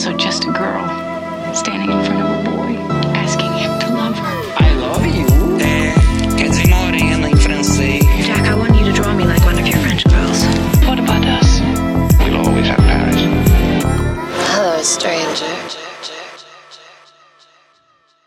also just a girl standing in front of a boy, asking him to love her. I love you. É, quer dizer morena em francês. Jack, I want you to draw me like one of your French girls. What about us? We'll always have Paris. Hello, stranger.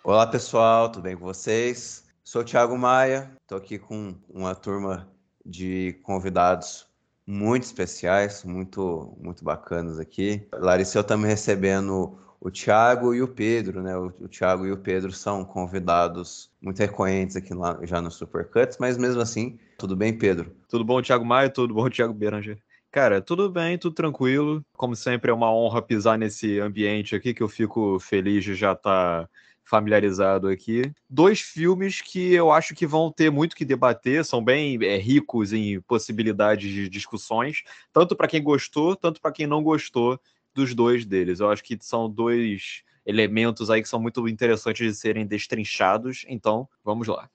Olá pessoal, tudo bem com vocês? Sou o Thiago Maia, estou aqui com uma turma de convidados muito especiais, muito muito bacanas aqui. Larissa, eu estamos recebendo o Thiago e o Pedro, né? O, o Thiago e o Pedro são convidados muito recorrentes aqui lá, já no Supercuts, mas mesmo assim, tudo bem, Pedro? Tudo bom, Thiago Maia? Tudo bom, Thiago Beranger? Cara, tudo bem, tudo tranquilo. Como sempre, é uma honra pisar nesse ambiente aqui, que eu fico feliz de já estar tá familiarizado aqui. Dois filmes que eu acho que vão ter muito que debater, são bem é, ricos em possibilidades de discussões, tanto para quem gostou, tanto para quem não gostou dos dois deles. Eu acho que são dois elementos aí que são muito interessantes de serem destrinchados, então vamos lá.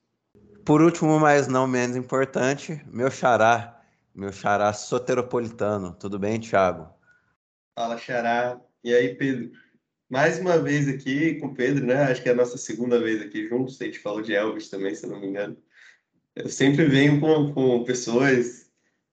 Por último, mas não menos importante, meu xará, meu xará soteropolitano. Tudo bem, Thiago? Fala, xará. E aí, Pedro? Mais uma vez aqui com o Pedro, né? Acho que é a nossa segunda vez aqui juntos. A gente falou de Elvis também, se não me engano. Eu sempre venho com, com pessoas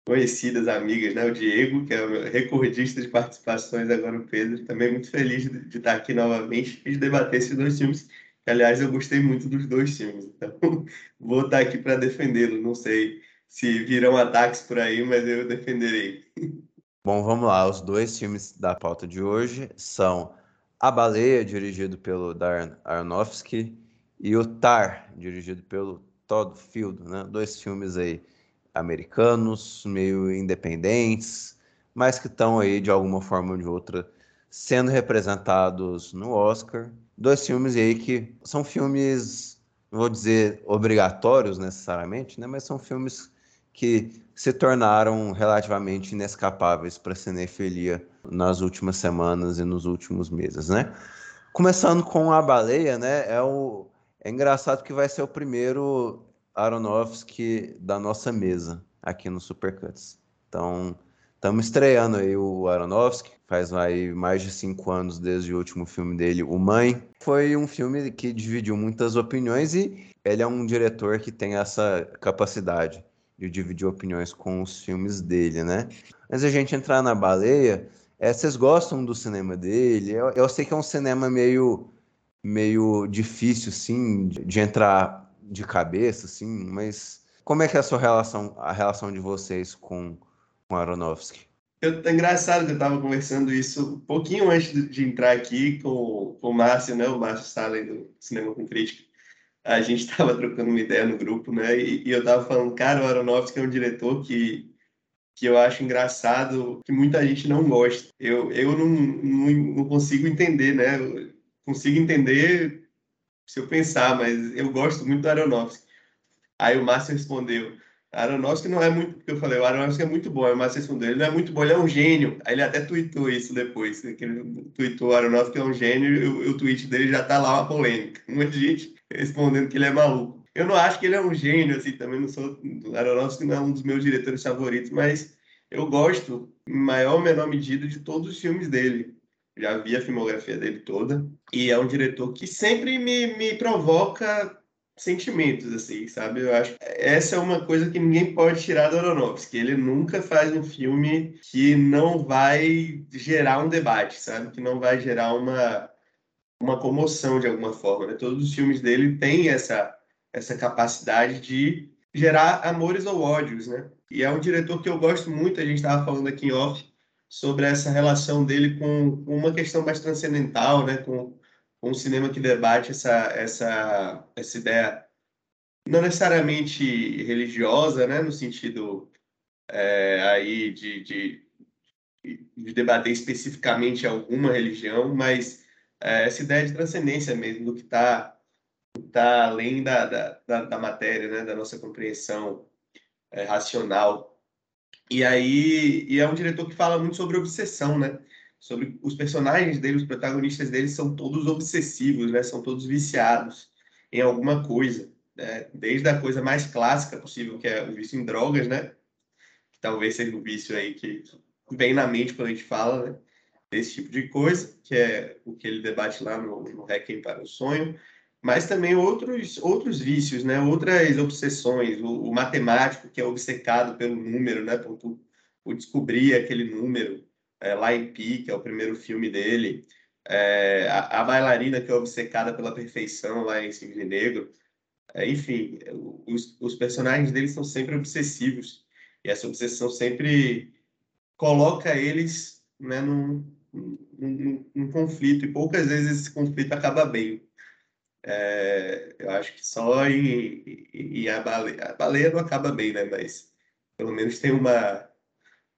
conhecidas, amigas, né? O Diego, que é o recordista de participações, agora o Pedro. Também muito feliz de, de estar aqui novamente e de debater esses dois. Que, aliás, eu gostei muito dos dois filmes. Então, vou estar aqui para defendê-lo. Não sei se virão ataques por aí, mas eu defenderei. Bom, vamos lá. Os dois filmes da pauta de hoje são a Baleia, dirigido pelo Darren Aronofsky, e O Tar, dirigido pelo Todd Field, né? Dois filmes aí americanos, meio independentes, mas que estão aí de alguma forma ou de outra sendo representados no Oscar. Dois filmes aí que são filmes, não vou dizer obrigatórios necessariamente, né? Mas são filmes que se tornaram relativamente inescapáveis para a cinefilia nas últimas semanas e nos últimos meses, né? Começando com a baleia, né? É, o, é engraçado que vai ser o primeiro Aronofsky da nossa mesa aqui no Supercuts. Então, estamos estreando aí o Aronofsky, faz aí mais de cinco anos desde o último filme dele, O Mãe. Foi um filme que dividiu muitas opiniões e ele é um diretor que tem essa capacidade de dividir opiniões com os filmes dele, né? Mas a gente entrar na baleia, é, vocês gostam do cinema dele? Eu, eu, sei que é um cinema meio, meio difícil, sim, de, de, entrar de cabeça, assim, mas como é que é a sua relação, a relação de vocês com, com Aronofsky? Eu, é engraçado que eu estava conversando isso um pouquinho antes de, de, entrar aqui com, com o Márcio, né? O Márcio Stalin do Cinema com Crítica a gente estava trocando uma ideia no grupo, né? E, e eu estava falando, cara, o Aronofsky é um diretor que, que eu acho engraçado, que muita gente não gosta. Eu, eu não, não, não consigo entender, né? Eu consigo entender se eu pensar, mas eu gosto muito do Aronofsky. Aí o Márcio respondeu, Aronofsky não é muito, porque eu falei, o Aronofsky é muito bom, aí o Márcio respondeu, ele não é muito bom, ele é um gênio. Aí ele até tweetou isso depois, que ele tweetou, Aronofsky é um gênio, e o, o tweet dele já tá lá uma polêmica. Um monte de gente respondendo que ele é maluco. Eu não acho que ele é um gênio, assim, também não sou. Aronofsky não é um dos meus diretores favoritos, mas eu gosto, em maior ou menor medida, de todos os filmes dele. Já vi a filmografia dele toda. E é um diretor que sempre me, me provoca sentimentos, assim, sabe? Eu acho essa é uma coisa que ninguém pode tirar do Aronofsky. Ele nunca faz um filme que não vai gerar um debate, sabe? Que não vai gerar uma uma comoção de alguma forma. Né? Todos os filmes dele têm essa, essa capacidade de gerar amores ou ódios, né? E é um diretor que eu gosto muito, a gente estava falando aqui em off, sobre essa relação dele com, com uma questão mais transcendental, né? Com um cinema que debate essa, essa, essa ideia não necessariamente religiosa, né? No sentido é, aí de, de, de debater especificamente alguma religião, mas é, essa ideia de transcendência mesmo, do que está tá além da, da, da, da, matéria, né, da nossa compreensão é, racional. E aí e é um diretor que fala muito sobre obsessão, né? Sobre os personagens dele, os protagonistas dele são todos obsessivos, né? São todos viciados em alguma coisa, né? Desde a coisa mais clássica possível, que é o vício em drogas, né? Que talvez seja o vício aí que vem na mente quando a gente fala, né? desse tipo de coisa, que é o que ele debate lá no, no Requiem para o Sonho, mas também outros, outros vícios, né? outras obsessões. O, o matemático que é obcecado pelo número, né? por, por descobrir aquele número, é, lá em Pi, que é o primeiro filme dele. É, a, a, bailarina que é obcecada pela perfeição lá em Cisne Negro. É, enfim, os, os personagens deles são sempre obsessivos. E essa obsessão sempre coloca eles né, num, num, num conflito. E poucas vezes esse conflito acaba bem. É, eu acho que só em, em, em a, baleia, a baleia não acaba bem, né? Mas pelo menos tem uma,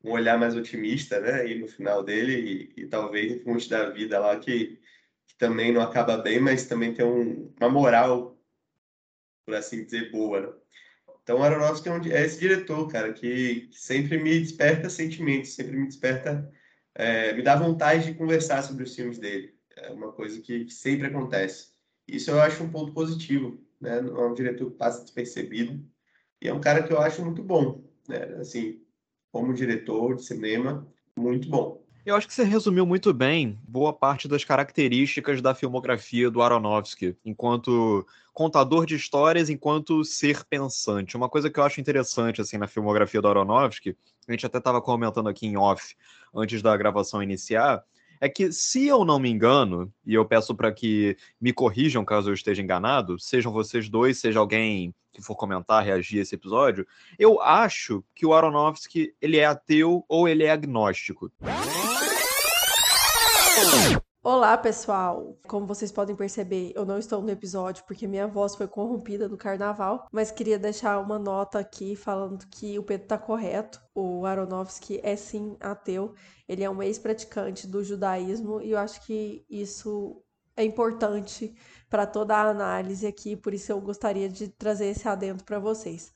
um olhar mais otimista, né? E no final dele, e, e talvez em Fonte da Vida lá, que, que, também não acaba bem, mas também tem um, uma moral, por assim dizer, boa, né? Então, Aronofsky é, um, é esse diretor, cara, que, que, sempre me desperta sentimentos, sempre me desperta, é, me dá vontade de conversar sobre os filmes dele. É uma coisa que, que sempre acontece. Isso eu acho um ponto positivo, né? É um diretor que passa despercebido e é um cara que eu acho muito bom, né? Assim, como diretor de cinema, muito bom. Eu acho que você resumiu muito bem boa parte das características da filmografia do Aronofsky, enquanto contador de histórias, enquanto ser pensante. Uma coisa que eu acho interessante assim na filmografia do Aronofsky, a gente até estava comentando aqui em off antes da gravação iniciar, é que, se eu não me engano, e eu peço para que me corrijam caso eu esteja enganado, sejam vocês dois, seja alguém que for comentar, reagir a esse episódio, eu acho que o Aronofsky ele é ateu ou ele é agnóstico. Olá, pessoal! Como vocês podem perceber, eu não estou no episódio porque minha voz foi corrompida no carnaval, mas queria deixar uma nota aqui falando que o Pedro está correto. O Aronofsky é sim ateu, ele é um ex-praticante do judaísmo e eu acho que isso é importante para toda a análise aqui, por isso eu gostaria de trazer esse adendo para vocês.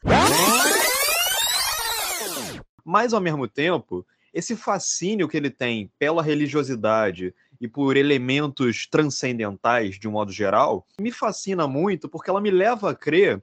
Mas ao mesmo tempo, esse fascínio que ele tem pela religiosidade, e por elementos transcendentais de um modo geral, me fascina muito porque ela me leva a crer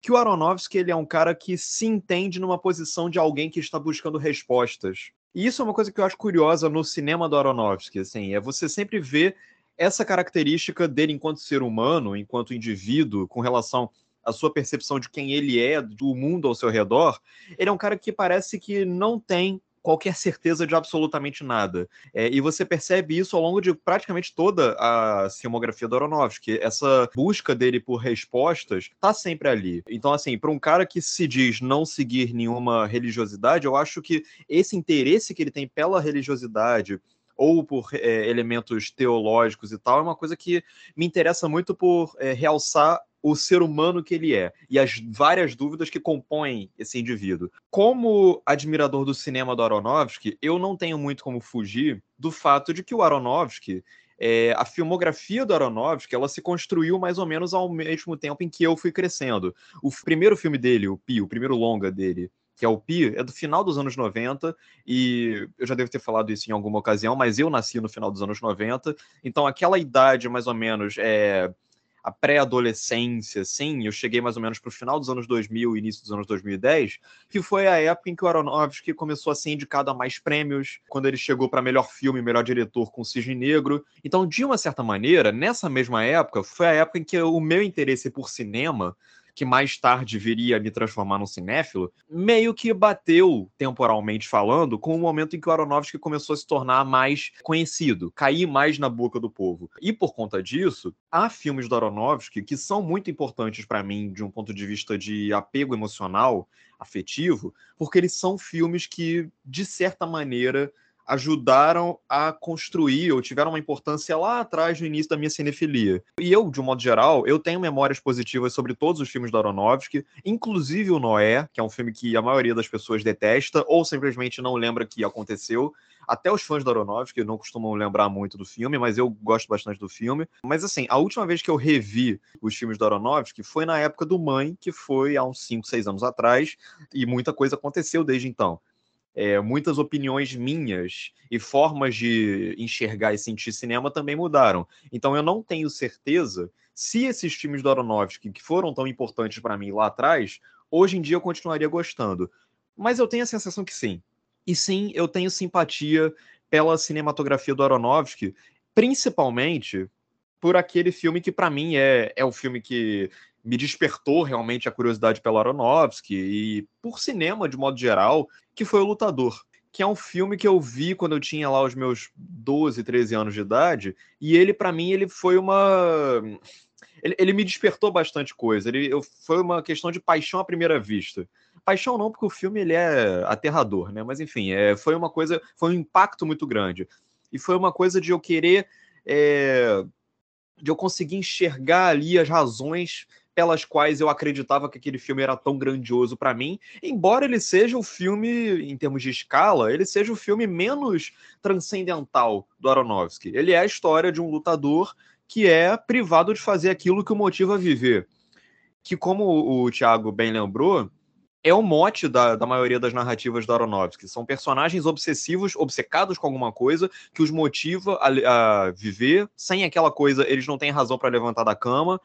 que o Aronofsky ele é um cara que se entende numa posição de alguém que está buscando respostas. E isso é uma coisa que eu acho curiosa no cinema do Aronofsky, assim, é você sempre ver essa característica dele enquanto ser humano, enquanto indivíduo, com relação à sua percepção de quem ele é, do mundo ao seu redor, ele é um cara que parece que não tem qualquer certeza de absolutamente nada. É, e você percebe isso ao longo de praticamente toda a filmografia do Aronofsky. Essa busca dele por respostas está sempre ali. Então, assim, para um cara que se diz não seguir nenhuma religiosidade, eu acho que esse interesse que ele tem pela religiosidade, ou por é, elementos teológicos e tal, é uma coisa que me interessa muito por é, realçar o ser humano que ele é e as várias dúvidas que compõem esse indivíduo. Como admirador do cinema do Aronofsky, eu não tenho muito como fugir do fato de que o Aronofsky é, a filmografia do Aronofsky ela se construiu mais ou menos ao mesmo tempo em que eu fui crescendo. O primeiro filme dele, o Pi, o primeiro longa dele, que é o Pi, é do final dos anos 90, e eu já devo ter falado isso em alguma ocasião, mas eu nasci no final dos anos 90, então aquela idade mais ou menos é a pré-adolescência, assim, eu cheguei mais ou menos para o final dos anos 2000, início dos anos 2010, que foi a época em que o Aronofsky começou a ser indicado a mais prêmios, quando ele chegou para melhor filme, melhor diretor com Cisne Negro. Então, de uma certa maneira, nessa mesma época, foi a época em que o meu interesse por cinema que mais tarde viria a me transformar num cinéfilo, meio que bateu, temporalmente falando, com o momento em que o Aronofsky começou a se tornar mais conhecido, cair mais na boca do povo. E por conta disso, há filmes do Aronofsky que são muito importantes para mim de um ponto de vista de apego emocional, afetivo, porque eles são filmes que, de certa maneira, ajudaram a construir ou tiveram uma importância lá atrás no início da minha cinefilia. E eu, de um modo geral, eu tenho memórias positivas sobre todos os filmes do Aronofsky, inclusive o Noé, que é um filme que a maioria das pessoas detesta ou simplesmente não lembra que aconteceu. Até os fãs do Aronofsky não costumam lembrar muito do filme, mas eu gosto bastante do filme. Mas assim, a última vez que eu revi os filmes do Aronofsky foi na época do Mãe, que foi há uns 5, 6 anos atrás, e muita coisa aconteceu desde então é, muitas opiniões minhas e formas de enxergar e sentir cinema também mudaram. Então eu não tenho certeza se esses filmes do Aronofsky, que foram tão importantes para mim lá atrás, hoje em dia eu continuaria gostando. Mas eu tenho a sensação que sim. E sim, eu tenho simpatia pela cinematografia do Aronofsky, principalmente por aquele filme que para mim é, é o filme que me despertou realmente a curiosidade pelo Aronofsky e por cinema de modo geral, que foi O Lutador, que é um filme que eu vi quando eu tinha lá os meus 12, 13 anos de idade, e ele para mim ele foi uma ele, ele, me despertou bastante coisa. Ele eu, foi uma questão de paixão à primeira vista. Paixão não, porque o filme ele é aterrador, né? Mas enfim, é, foi uma coisa, foi um impacto muito grande. E foi uma coisa de eu querer, é, de eu conseguir enxergar ali as razões pelas quais eu acreditava que aquele filme era tão grandioso para mim, embora ele seja o filme, em termos de escala, ele seja o filme menos transcendental do Aronofsky. Ele é a história de um lutador que é privado de fazer aquilo que o motiva a viver. Que, como o Thiago bem lembrou, é o mote da, da maioria das narrativas do Aronofsky. São personagens obsessivos, obcecados com alguma coisa, que os motiva a, a viver. Sem aquela coisa, eles não têm razão para levantar da cama.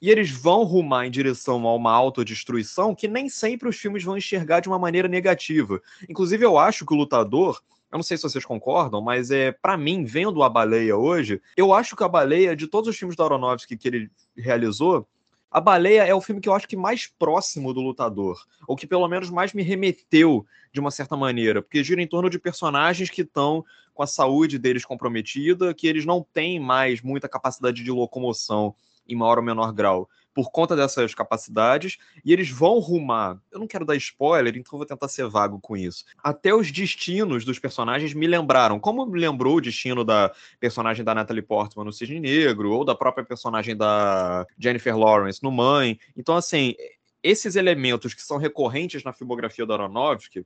E eles vão rumar em direção a uma autodestruição que nem sempre os filmes vão enxergar de uma maneira negativa. Inclusive, eu acho que o lutador eu não sei se vocês concordam, mas é para mim, vendo a Baleia hoje, eu acho que a Baleia, de todos os filmes da Aronofsky que ele realizou, a Baleia é o filme que eu acho que mais próximo do lutador, ou que pelo menos mais me remeteu de uma certa maneira, porque gira em torno de personagens que estão com a saúde deles comprometida, que eles não têm mais muita capacidade de locomoção em maior ou menor grau por conta dessas capacidades, e eles vão rumar. Eu não quero dar spoiler, então vou tentar ser vago com isso. Até os destinos dos personagens me lembraram, como me lembrou o destino da personagem da Natalie Portman no Cisne Negro, ou da própria personagem da Jennifer Lawrence no Mãe. Então, assim, esses elementos que são recorrentes na filmografia do Aronofsky,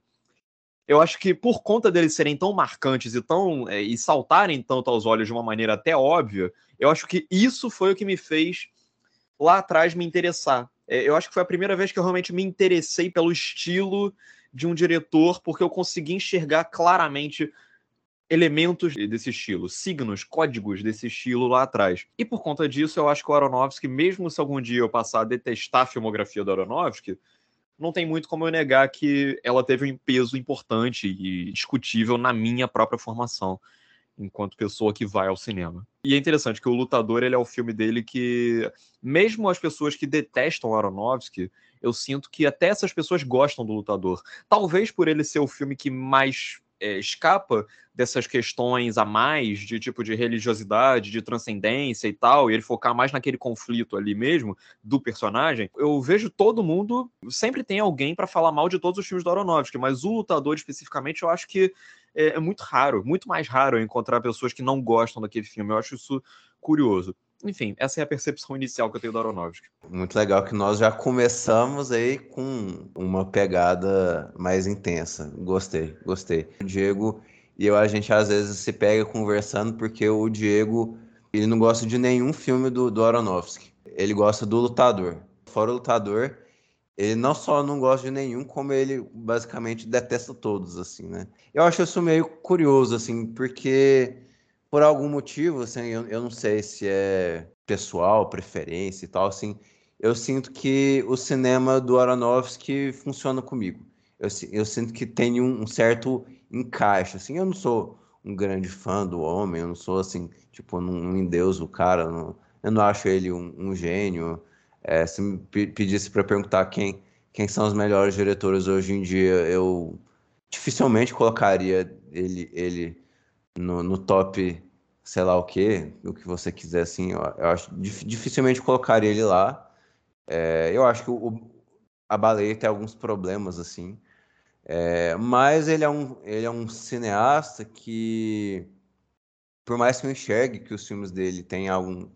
eu acho que por conta deles serem tão marcantes e tão é, e saltarem tanto aos olhos de uma maneira até óbvia, eu acho que isso foi o que me fez lá atrás me interessar. É, eu acho que foi a primeira vez que eu realmente me interessei pelo estilo de um diretor, porque eu consegui enxergar claramente elementos desse estilo, signos, códigos desse estilo lá atrás. E por conta disso, eu acho que o Aronofsky, mesmo se algum dia eu passar a detestar a filmografia do Aronofsky, não tem muito como eu negar que ela teve um peso importante e discutível na minha própria formação enquanto pessoa que vai ao cinema. E é interessante que o Lutador ele é o filme dele que, mesmo as pessoas que detestam Aronofsky, eu sinto que até essas pessoas gostam do Lutador. Talvez por ele ser o filme que mais é, escapa dessas questões a mais de tipo de religiosidade, de transcendência e tal, e ele focar mais naquele conflito ali mesmo do personagem, eu vejo todo mundo sempre tem alguém para falar mal de todos os filmes do Aronofsky, mas o Lutador especificamente eu acho que é, é muito raro, muito mais raro encontrar pessoas que não gostam daquele filme. Eu acho isso curioso. Enfim, essa é a percepção inicial que eu tenho do Aronofsky. Muito legal que nós já começamos aí com uma pegada mais intensa. Gostei, gostei. O Diego e eu, a gente às vezes se pega conversando porque o Diego, ele não gosta de nenhum filme do, do Aronofsky. Ele gosta do Lutador. Fora o Lutador, ele não só não gosta de nenhum, como ele basicamente detesta todos, assim, né? Eu acho isso meio curioso, assim, porque por algum motivo, assim, eu, eu não sei se é pessoal, preferência e tal, assim, eu sinto que o cinema do Aronofsky funciona comigo. Eu, eu sinto que tem um, um, certo encaixe, assim, eu não sou um grande fã do homem, eu não sou, assim, tipo, não, endeuso o cara, não, eu não acho ele um, um gênio. É, se me pedisse para perguntar quem, quem são os melhores diretores hoje em dia, eu dificilmente colocaria ele, ele no, no top, sei lá o que, o que você quiser, assim, eu, eu acho dificilmente colocaria ele lá. É, eu acho que o, a baleia tem alguns problemas, assim, é, mas ele é, um, ele é um cineasta que, por mais que eu enxergue que os filmes dele têm, algum,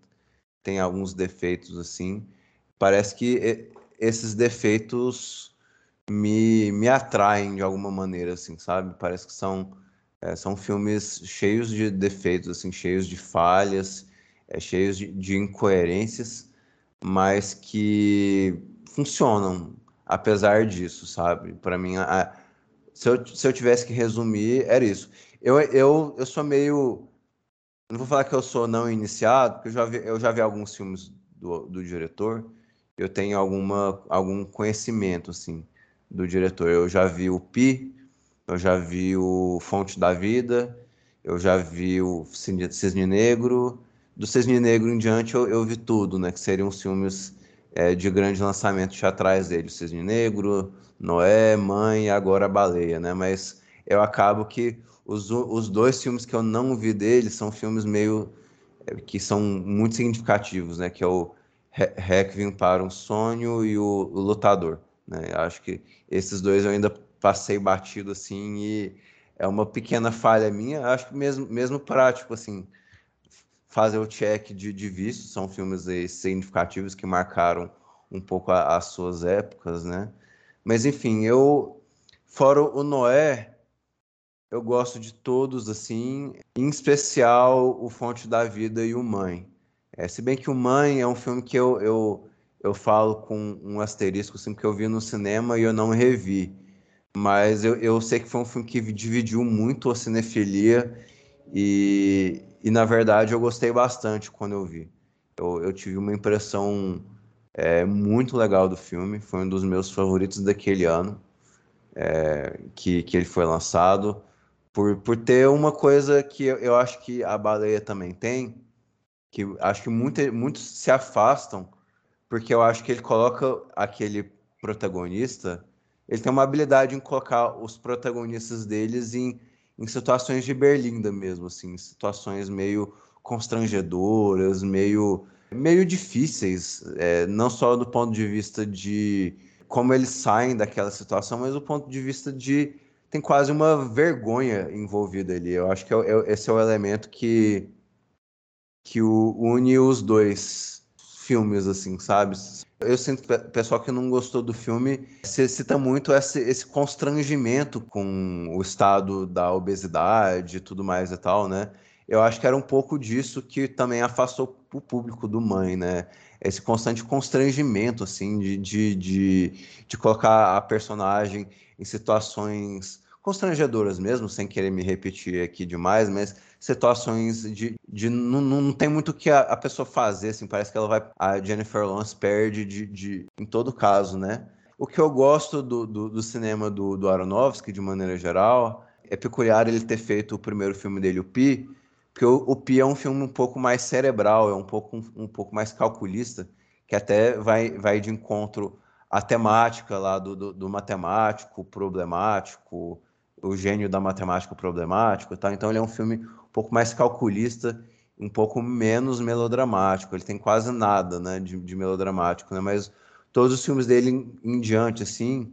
têm alguns defeitos, assim, parece que esses defeitos me, me atraem de alguma maneira, assim, sabe? Parece que são é, são filmes cheios de defeitos, assim, cheios de falhas, é, cheios de, de incoerências, mas que funcionam apesar disso, sabe? Para mim, a, se, eu, se eu tivesse que resumir, era isso. Eu, eu, eu sou meio. Não vou falar que eu sou não iniciado, porque eu já vi, eu já vi alguns filmes do, do diretor, eu tenho alguma, algum conhecimento, assim, do diretor. Eu já vi o Pi, eu já vi o Fonte da Vida, eu já vi o Cisne Negro. Do Cisne Negro em diante eu, eu vi tudo, né? Que seriam os filmes é, de grande lançamento atrás dele. O Cisne Negro, Noé, Mãe e agora a Baleia, né? Mas eu acabo que os, os dois filmes que eu não vi dele são filmes meio é, que são muito significativos, né? Que é o Requiem para um Sonho e o, o Lutador, né? Acho que esses dois eu ainda passei batido assim e é uma pequena falha minha. Acho que mesmo mesmo prático assim fazer o check de, de visto, são filmes aí significativos que marcaram um pouco a, as suas épocas, né? Mas enfim, eu fora o Noé, eu gosto de todos, assim, em especial o Fonte da Vida e o Mãe. É, se bem que o Mãe é um filme que eu, eu, eu falo com um asterisco, assim, que eu vi no cinema e eu não revi. Mas eu, eu sei que foi um filme que dividiu muito a cinefilia e, e na verdade, eu gostei bastante quando eu vi. Eu, eu tive uma impressão é, muito legal do filme, foi um dos meus favoritos daquele ano é, que, que ele foi lançado por, por ter uma coisa que eu, eu acho que a baleia também tem, que acho que muitos se afastam, porque eu acho que ele coloca aquele protagonista, ele tem uma habilidade em colocar os protagonistas deles em, em situações de berlinda mesmo, assim, situações meio constrangedoras, meio, meio difíceis, é, não só do ponto de vista de como eles saem daquela situação, mas do ponto de vista de tem quase uma vergonha envolvida ali. Eu acho que é, é, esse é o elemento que, que une os dois filmes, assim, sabe? Eu sinto o pessoal que não gostou do filme se cita muito esse, esse constrangimento com o estado da obesidade e tudo mais e tal, né? Eu acho que era um pouco disso que também afastou o público do Mãe, né? Esse constante constrangimento, assim, de, de, de, de colocar a personagem em situações constrangedoras mesmo, sem querer me repetir aqui demais, mas situações de, de não, não tem muito o que a, a, pessoa fazer, assim, parece que ela vai. A Jennifer Lawrence perde de, de, em todo caso, né? O que eu gosto do, do, do cinema do, do Aronofsky, de maneira geral, é peculiar ele ter feito o primeiro filme dele, o Pi, porque o, o Pi é um filme um pouco mais cerebral, é um pouco, um, um pouco mais calculista, que até vai, vai de encontro à temática lá do, do, do matemático, problemático, o gênio da matemática problemático, tá? Então ele é um filme pouco mais calculista, um pouco menos melodramático. Ele tem quase nada, né, de, de melodramático, né? Mas todos os filmes dele em, em, diante, assim,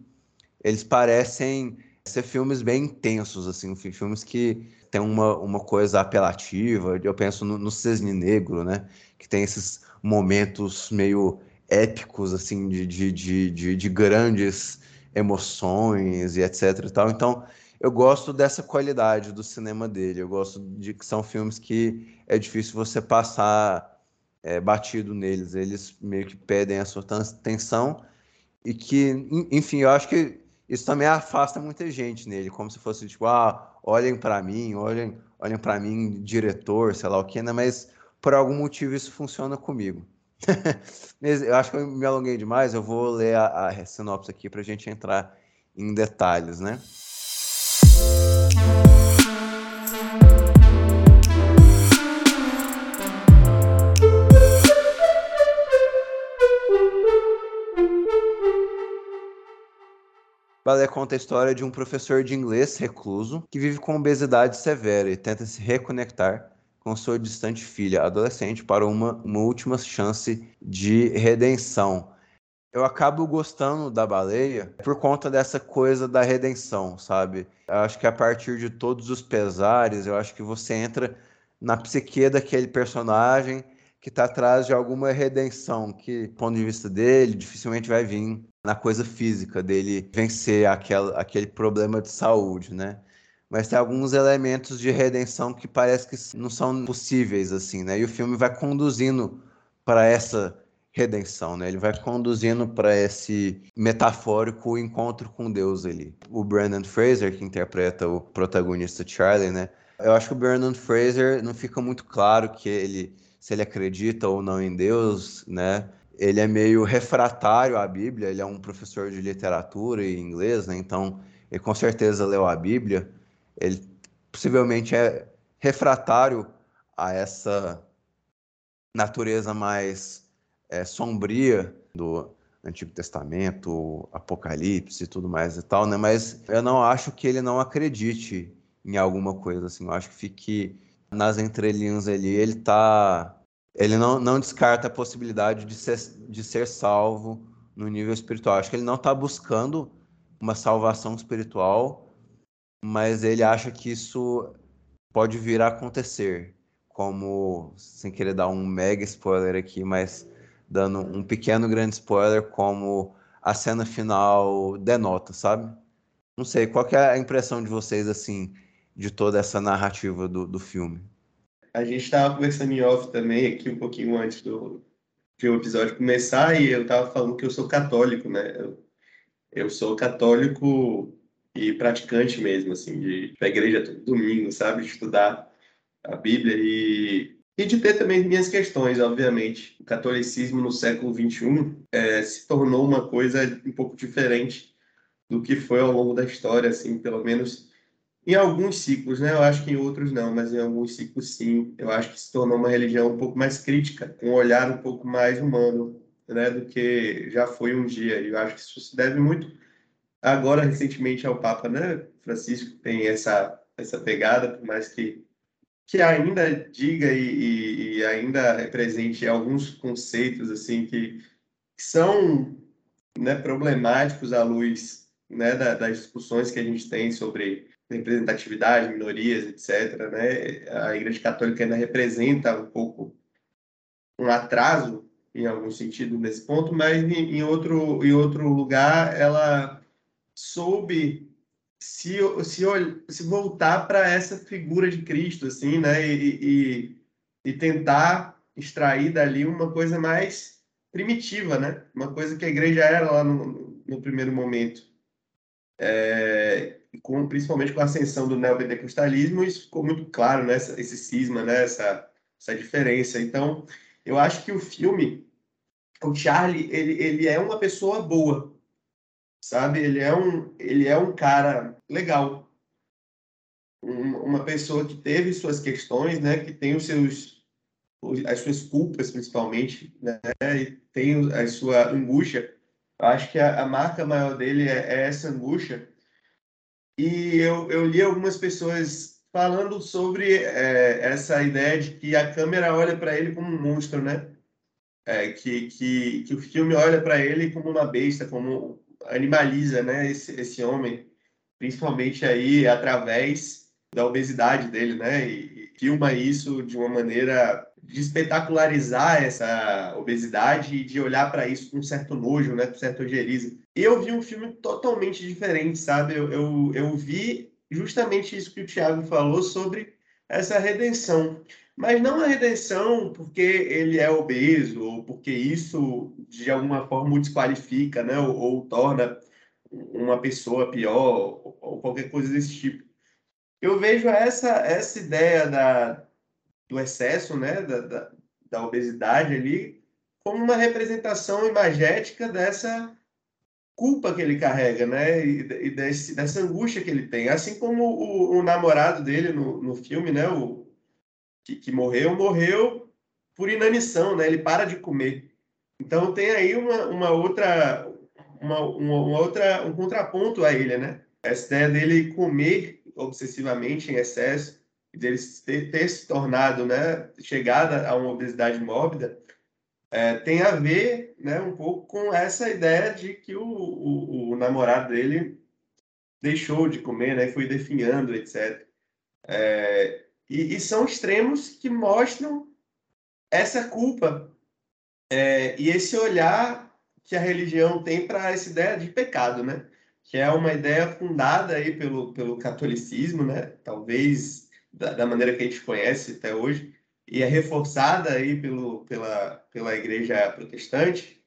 eles parecem ser filmes bem intensos, assim, filmes que tem uma, uma coisa apelativa. Eu penso no, no Cisne Negro, né? Que tem esses momentos meio épicos, assim, de, de, de, de, de grandes emoções e etc e tal. Então, eu gosto dessa qualidade do cinema dele. Eu gosto de que são filmes que é difícil você passar é, batido neles. Eles meio que pedem a sua atenção e que, enfim, eu acho que isso também afasta muita gente nele, como se fosse tipo, ah, olhem para mim, olhem, olhem para mim, diretor, sei lá o que, né? Mas por algum motivo isso funciona comigo. eu acho que eu me alonguei demais. Eu vou ler a, a sinopse aqui para a gente entrar em detalhes, né? Balé conta a história de um professor de inglês recluso que vive com obesidade severa e tenta se reconectar com sua distante filha adolescente para uma, uma última chance de redenção eu acabo gostando da baleia por conta dessa coisa da redenção, sabe? Eu acho que a partir de todos os pesares, eu acho que você entra na psique daquele personagem que está atrás de alguma redenção, que, do ponto de vista dele, dificilmente vai vir na coisa física dele vencer aquela, aquele problema de saúde, né? Mas tem alguns elementos de redenção que parece que não são possíveis, assim, né? E o filme vai conduzindo para essa redenção, né? Ele vai conduzindo para esse metafórico encontro com Deus ali. O Brandon Fraser, que interpreta o protagonista Charlie, né? Eu acho que o Brandon Fraser não fica muito claro que ele se ele acredita ou não em Deus, né? Ele é meio refratário à Bíblia, ele é um professor de literatura e inglês, né? Então, ele com certeza leu a Bíblia, ele possivelmente é refratário a essa natureza mais é, sombria do Antigo Testamento, Apocalipse e tudo mais e tal, né? Mas eu não acho que ele não acredite em alguma coisa, assim. Eu acho que fique nas entrelinhas ali, ele tá... Ele não, não descarta a possibilidade de ser, de ser salvo no nível espiritual. Acho que ele não está buscando uma salvação espiritual, mas ele acha que isso pode vir a acontecer, como, sem querer dar um mega spoiler aqui, mas dando um pequeno grande spoiler, como a cena final denota, sabe? Não sei, qual é a impressão de vocês, assim, de toda essa narrativa do, do filme? A gente estava conversando em off também, aqui um pouquinho antes do, de o episódio começar, e eu estava falando que eu sou católico, né? Eu, eu sou católico e praticante mesmo, assim, de pra igreja todo domingo, sabe? Estudar a Bíblia e, e de ter também minhas questões, obviamente. O catolicismo no século XXI é, se tornou uma coisa um pouco diferente do que foi ao longo da história, assim, pelo menos em alguns ciclos, né? Eu acho que em outros não, mas em alguns ciclos sim. Eu acho que se tornou uma religião um pouco mais crítica, com um olhar um pouco mais humano, né? Do que já foi um dia. E eu acho que isso se deve muito agora recentemente ao Papa, né? Francisco tem essa essa pegada, por mais que que ainda diga e, e, ainda represente alguns conceitos assim que, que são né, problemáticos à luz né, da, das discussões que a gente tem sobre representatividade, minorias, etc. Né? A Igreja Católica ainda representa um pouco um atraso em algum sentido nesse ponto, mas em, em outro em outro lugar ela soube se, se, se voltar para essa figura de Cristo, assim, né? E, e, e, tentar extrair dali uma coisa mais primitiva, né? Uma coisa que a igreja era lá no, no primeiro momento. É, com, principalmente com a ascensão do neopentecostalismo, isso ficou muito claro, né? Essa, esse cisma, né? Essa, essa diferença. Então, eu acho que o filme, o Charlie, ele, ele é uma pessoa boa, sabe? Ele é um, ele é um cara legal, um, uma pessoa que teve suas questões, né? Que tem os seus, as suas culpas principalmente, né? E tem a sua angústia. Eu acho que a, a marca maior dele é, é, essa angústia. E eu, eu li algumas pessoas falando sobre é, essa ideia de que a câmera olha para ele como um monstro, né? É, que, que, que o filme olha para ele como uma besta, como animaliza, né, esse, esse homem, principalmente aí através da obesidade dele, né, e, e filma isso de uma maneira de espetacularizar essa obesidade e de olhar para isso com certo nojo, né, com certa ojeriza. Eu vi um filme totalmente diferente, sabe? Eu, eu, eu vi justamente isso que o Thiago falou sobre essa redenção. Mas não a redenção porque ele é obeso, ou porque isso de alguma forma o desqualifica, né? ou, ou torna uma pessoa pior, ou, qualquer coisa desse tipo. Eu vejo essa, essa ideia da, do excesso, né? da, da, da obesidade ali, como uma representação imagética dessa culpa que ele carrega, né? E, e desse, dessa angústia que ele tem. Assim como o, o namorado dele no, no filme, né? O, que, que morreu, morreu por inanição, né? Ele para de comer. Então tem aí uma, uma outra, uma, uma, outra, um contraponto a ele, né? Essa ideia dele comer obsessivamente em excesso, dele ter, ter se tornado, né, chegada a uma obesidade mórbida, é, tem a ver, né, um pouco com essa ideia de que o, o, o namorado dele deixou de comer, né, foi definhando, etc. É, e, e são extremos que mostram essa culpa é, e esse olhar que a religião tem para essa ideia de pecado, né? Que é uma ideia fundada aí pelo, pelo catolicismo, né? Talvez da, da maneira que a gente conhece até hoje, e é reforçada aí pelo, pela, pela igreja protestante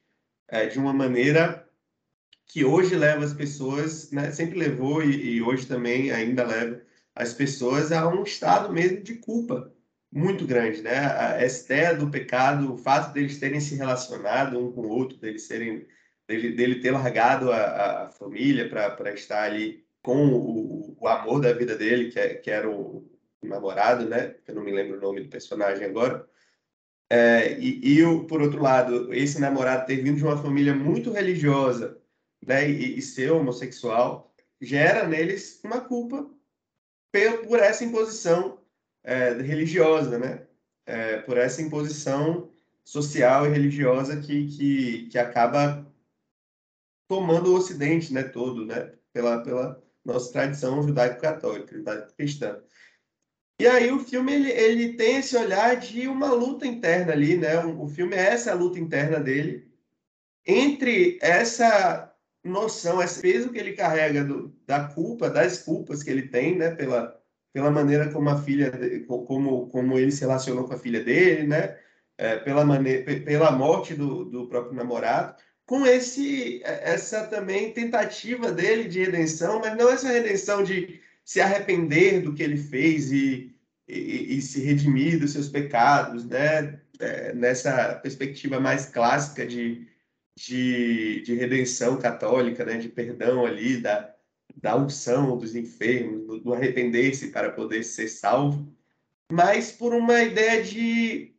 é, de uma maneira que hoje leva as pessoas, né? Sempre levou e, e hoje também ainda leva as pessoas a um estado mesmo de culpa muito grande, né? Essa ideia do pecado, o fato deles terem se relacionado um com o outro, deles serem, dele, dele ter largado a, a família para estar ali com o, o amor da vida dele, que, é, que era o, o namorado, né? Eu não me lembro o nome do personagem agora. É, e, e por outro lado, esse namorado ter vindo de uma família muito religiosa, né? E, e ser homossexual gera neles uma culpa por, essa imposição é, religiosa, né? É, por essa imposição social e religiosa que, que, que acaba tomando o Ocidente, né? Todo, né? Pela, pela nossa tradição judaico-católica, judaico-cristã. E aí o filme ele, ele tem esse olhar de uma luta interna ali, né? O filme é essa luta interna dele entre essa noção, esse peso que ele carrega do, da culpa, das culpas que ele tem, né? Pela, pela maneira como a filha, como, como ele se relacionou com a filha dele, né? É, pela maneira, pela morte do, do próprio namorado, com esse essa também tentativa dele de redenção, mas não essa redenção de se arrepender do que ele fez e, e, e se redimir dos seus pecados, né? É, nessa perspectiva mais clássica de, de, de, redenção católica, né? De perdão ali, da, da unção dos enfermos, do, do arrepender-se para poder ser salvo, mas por uma ideia de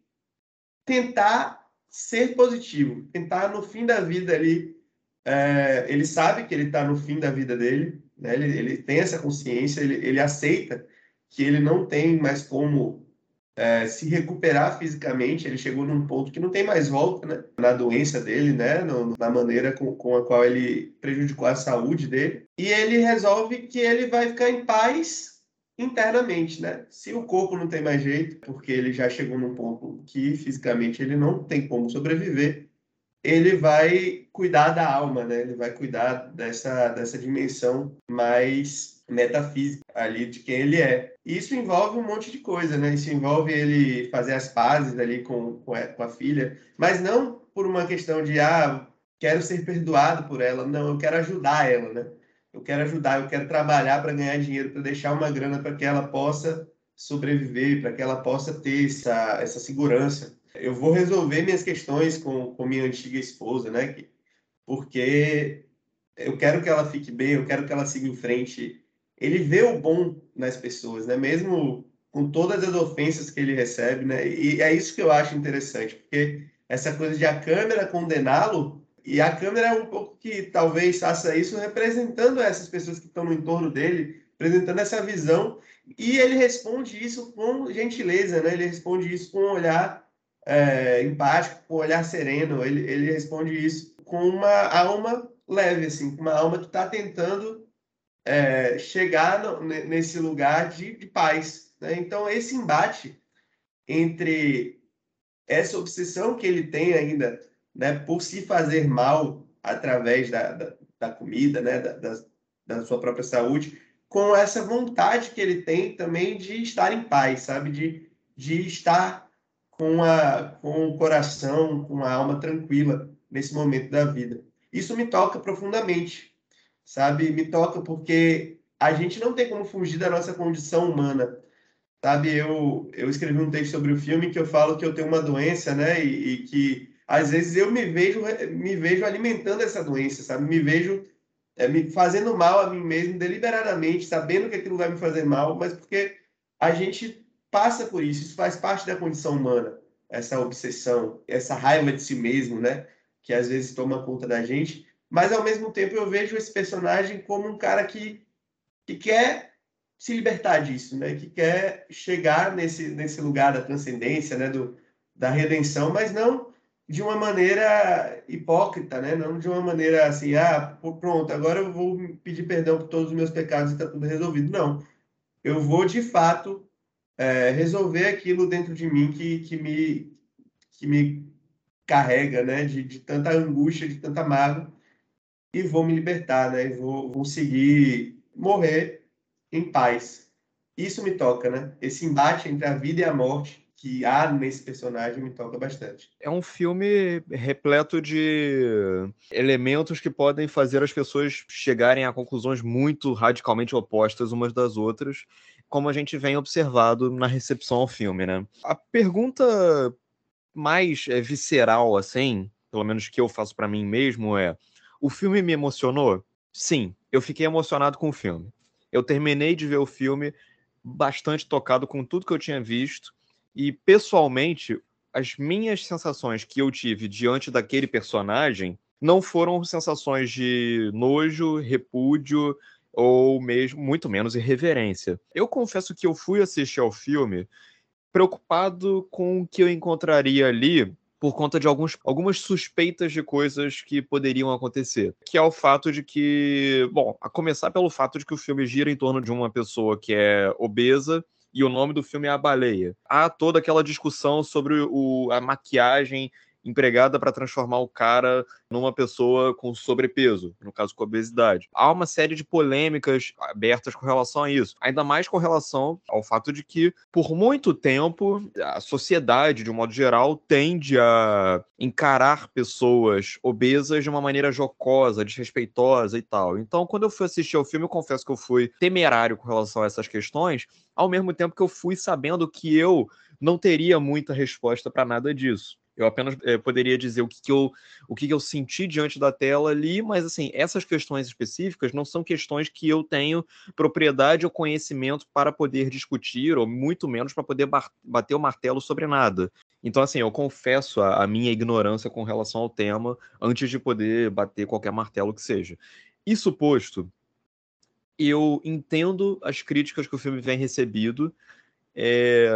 tentar ser positivo, tentar no fim da vida ali, é, ele sabe que ele está no fim da vida dele, né? Ele, ele tem essa consciência, ele, ele aceita que ele não tem mais como é, se recuperar fisicamente. Ele chegou num ponto que não tem mais volta né? na doença dele, né? No, na maneira com, com a qual ele prejudicou a saúde dele. E ele resolve que ele vai ficar em paz internamente, né? Se o corpo não tem mais jeito, porque ele já chegou num ponto que fisicamente ele não tem como sobreviver, ele vai cuidar da alma, né? Ele vai cuidar dessa, dessa dimensão mais metafísica ali de quem ele é. E isso envolve um monte de coisa, né? Isso envolve ele fazer as pazes ali com, com, a, com a filha, mas não por uma questão de, ah, quero ser perdoado por ela. Não, eu quero ajudar ela, né? Eu quero ajudar, eu quero trabalhar para ganhar dinheiro, para deixar uma grana para que ela possa sobreviver, para que ela possa ter essa, essa segurança eu vou resolver minhas questões com, com minha antiga esposa, né? Porque eu quero que ela fique bem, eu quero que ela siga em frente. Ele vê o bom nas pessoas, né? Mesmo com todas as ofensas que ele recebe, né? E é isso que eu acho interessante, porque essa coisa de a câmera condená-lo e a câmera é um pouco que talvez faça isso representando essas pessoas que estão no entorno dele, apresentando essa visão, e ele responde isso com gentileza, né? Ele responde isso com um olhar é, empático, com um olhar sereno. Ele, ele responde isso com uma alma leve, assim, com uma alma que está tentando é, chegar no, nesse lugar de, de paz. Né? Então, esse embate entre essa obsessão que ele tem ainda né, por se fazer mal através da, da, da comida, né, da, da, da, sua própria saúde, com essa vontade que ele tem também de estar em paz, sabe? De, de estar com, a, com o coração, com a alma tranquila nesse momento da vida. Isso me toca profundamente, sabe? Me toca porque a gente não tem como fugir da nossa condição humana. Sabe, eu, eu escrevi um texto sobre o filme que eu falo que eu tenho uma doença, né? E, e que às vezes eu me vejo me vejo alimentando essa doença, sabe? Me vejo é, me fazendo mal a mim mesmo deliberadamente, sabendo que aquilo vai me fazer mal, mas porque a gente passa por isso, isso faz parte da condição humana, essa obsessão, essa raiva de si mesmo, né? Que às vezes toma conta da gente, mas ao mesmo tempo eu vejo esse personagem como um cara que, que quer se libertar disso, né? Que quer chegar nesse, nesse lugar da transcendência, né? Do, da redenção, mas não de uma maneira hipócrita, né? Não de uma maneira assim, ah, pronto, agora eu vou pedir perdão por todos os meus pecados e está tudo resolvido. Não. Eu vou de fato é, resolver aquilo dentro de mim que, que, me, que me carrega, né? De, de tanta angústia, de tanta mágoa, e vou me libertar, né? E vou conseguir morrer em paz. Isso me toca, né? Esse embate entre a vida e a morte que há nesse personagem me toca bastante. É um filme repleto de elementos que podem fazer as pessoas chegarem a conclusões muito radicalmente opostas umas das outras, como a gente vem observado na recepção ao filme, né? A pergunta mais é, visceral, assim, pelo menos que eu faço para mim mesmo, é: o filme me emocionou? Sim, eu fiquei emocionado com o filme. eu terminei de ver o filme bastante tocado com tudo que eu tinha visto e pessoalmente as minhas sensações que eu tive diante daquele personagem não foram sensações de nojo, repúdio ou mesmo muito menos irreverência. Eu confesso que eu fui assistir ao filme preocupado com o que eu encontraria ali por conta de alguns, algumas suspeitas de coisas que poderiam acontecer. Que é o fato de que, bom, a começar pelo fato de que o filme gira em torno de uma pessoa que é obesa e o nome do filme é A Baleia. Há toda aquela discussão sobre o, a maquiagem empregada para transformar o cara numa pessoa com sobrepeso, no caso com obesidade. Há uma série de polêmicas abertas com relação a isso, ainda mais com relação ao fato de que, por muito tempo, a sociedade, de um modo geral, tende a encarar pessoas obesas de uma maneira jocosa, desrespeitosa e tal. Então, quando eu fui assistir ao filme, eu confesso que eu fui temerário com relação a essas questões, ao mesmo tempo que eu fui sabendo que eu não teria muita resposta para nada disso. Eu apenas é, poderia dizer o que, que eu, o que, que eu senti diante da tela ali, mas assim, essas questões específicas não são questões que eu tenho propriedade ou conhecimento para poder discutir, ou muito menos para poder bater o martelo sobre nada. Então, assim, eu confesso a, a minha ignorância com relação ao tema antes de poder bater qualquer martelo que seja. Isso posto, eu entendo as críticas que o filme vem recebido, é,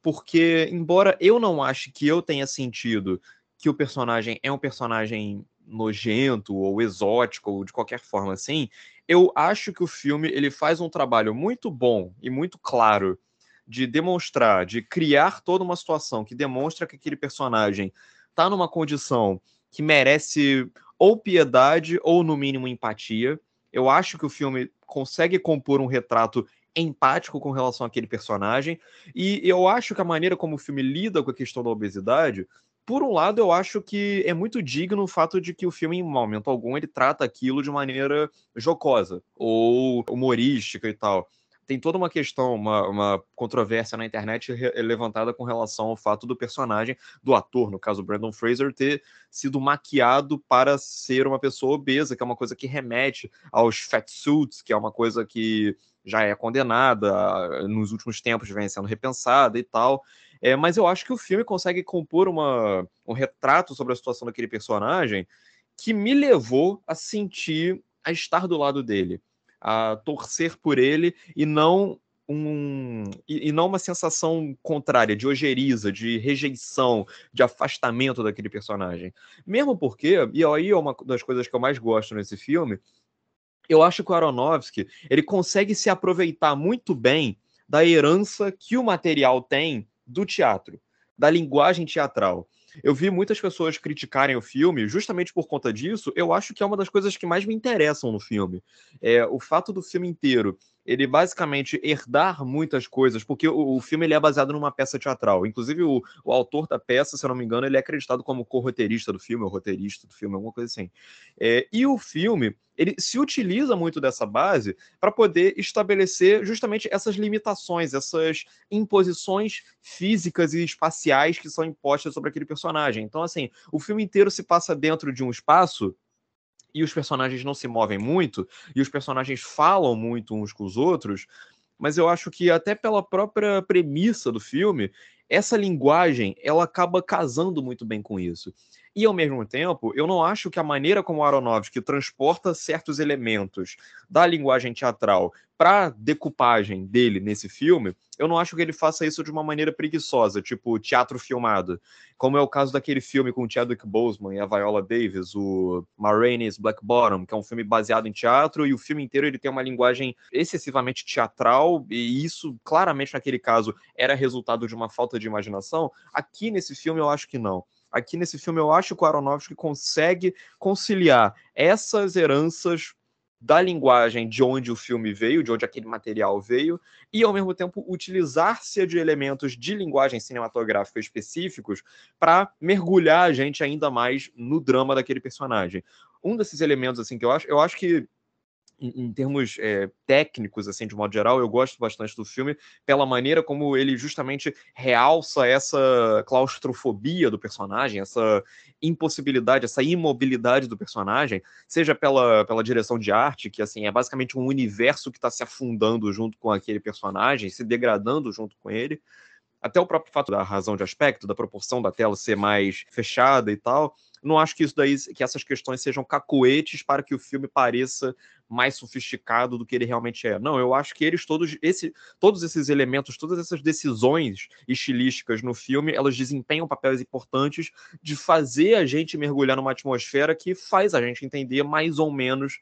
porque, embora eu não ache que eu tenha sentido que o personagem é um personagem nojento ou exótico ou de qualquer forma assim, eu acho que o filme ele faz um trabalho muito bom e muito claro de demonstrar, de criar toda uma situação que demonstra que aquele personagem está numa condição que merece ou piedade ou no mínimo empatia. Eu acho que o filme consegue compor um retrato empático com relação àquele personagem. E eu acho que a maneira como o filme lida com a questão da obesidade, por um lado, eu acho que é muito digno o fato de que o filme, em momento algum, ele trata aquilo de maneira jocosa ou humorística e tal. Tem toda uma questão, uma, uma controvérsia na internet levantada com relação ao fato do personagem, do ator, no caso Brandon Fraser, ter sido maquiado para ser uma pessoa obesa, que é uma coisa que remete aos fat suits, que é uma coisa que já é condenada, nos últimos tempos vem sendo repensada e tal. É, mas eu acho que o filme consegue compor uma, um retrato sobre a situação daquele personagem que me levou a sentir, a estar do lado dele, a torcer por ele e não um e, e, não uma sensação contrária de ojeriza, de rejeição, de afastamento daquele personagem. Mesmo porque, e aí é uma das coisas que eu mais gosto nesse filme, eu acho que o Aronofsky ele consegue se aproveitar muito bem da herança que o material tem do teatro, da linguagem teatral. Eu vi muitas pessoas criticarem o filme justamente por conta disso. Eu acho que é uma das coisas que mais me interessam no filme. É o fato do filme inteiro ele basicamente herdar muitas coisas, porque o, o filme ele é baseado numa peça teatral. Inclusive, o, o, autor da peça, se eu não me engano, ele é acreditado como co-roteirista do filme, ou roteirista do filme, alguma coisa assim. É, e o filme ele se utiliza muito dessa base para poder estabelecer justamente essas limitações, essas imposições físicas e espaciais que são impostas sobre aquele personagem. Então, assim, o filme inteiro se passa dentro de um espaço e os personagens não se movem muito, e os personagens falam muito uns com os outros, mas eu acho que até pela própria premissa do filme, essa linguagem ela acaba casando muito bem com isso. E ao mesmo tempo, eu não acho que a maneira como o Aronofsky transporta certos elementos da linguagem teatral para decupagem dele nesse filme, eu não acho que ele faça isso de uma maneira preguiçosa, tipo teatro filmado, como é o caso daquele filme com o Chadwick Boseman e a Viola Davis, o Marraine's Black Bottom, que é um filme baseado em teatro e o filme inteiro ele tem uma linguagem excessivamente teatral e isso claramente naquele caso era resultado de uma falta de imaginação. Aqui nesse filme eu acho que não aqui nesse filme eu acho que o Aronofsky consegue conciliar essas heranças da linguagem de onde o filme veio, de onde aquele material veio, e ao mesmo tempo utilizar-se de elementos de linguagem cinematográfica específicos para mergulhar a gente ainda mais no drama daquele personagem. Um desses elementos assim que eu acho, eu acho que em, em termos é, técnicos, assim, de modo geral, eu gosto bastante do filme pela maneira como ele justamente realça essa claustrofobia do personagem, essa impossibilidade, essa imobilidade do personagem, seja pela, pela direção de arte, que assim é basicamente um universo que está se afundando junto com aquele personagem, se degradando junto com ele, até o próprio fato da razão de aspecto, da proporção da tela ser mais fechada e tal, não acho que isso daí, que essas questões sejam cacoetes para que o filme pareça mais sofisticado do que ele realmente é. Não, eu acho que eles todos, esse, todos esses elementos, todas essas decisões estilísticas no filme, elas desempenham papéis importantes de fazer a gente mergulhar numa atmosfera que faz a gente entender mais ou menos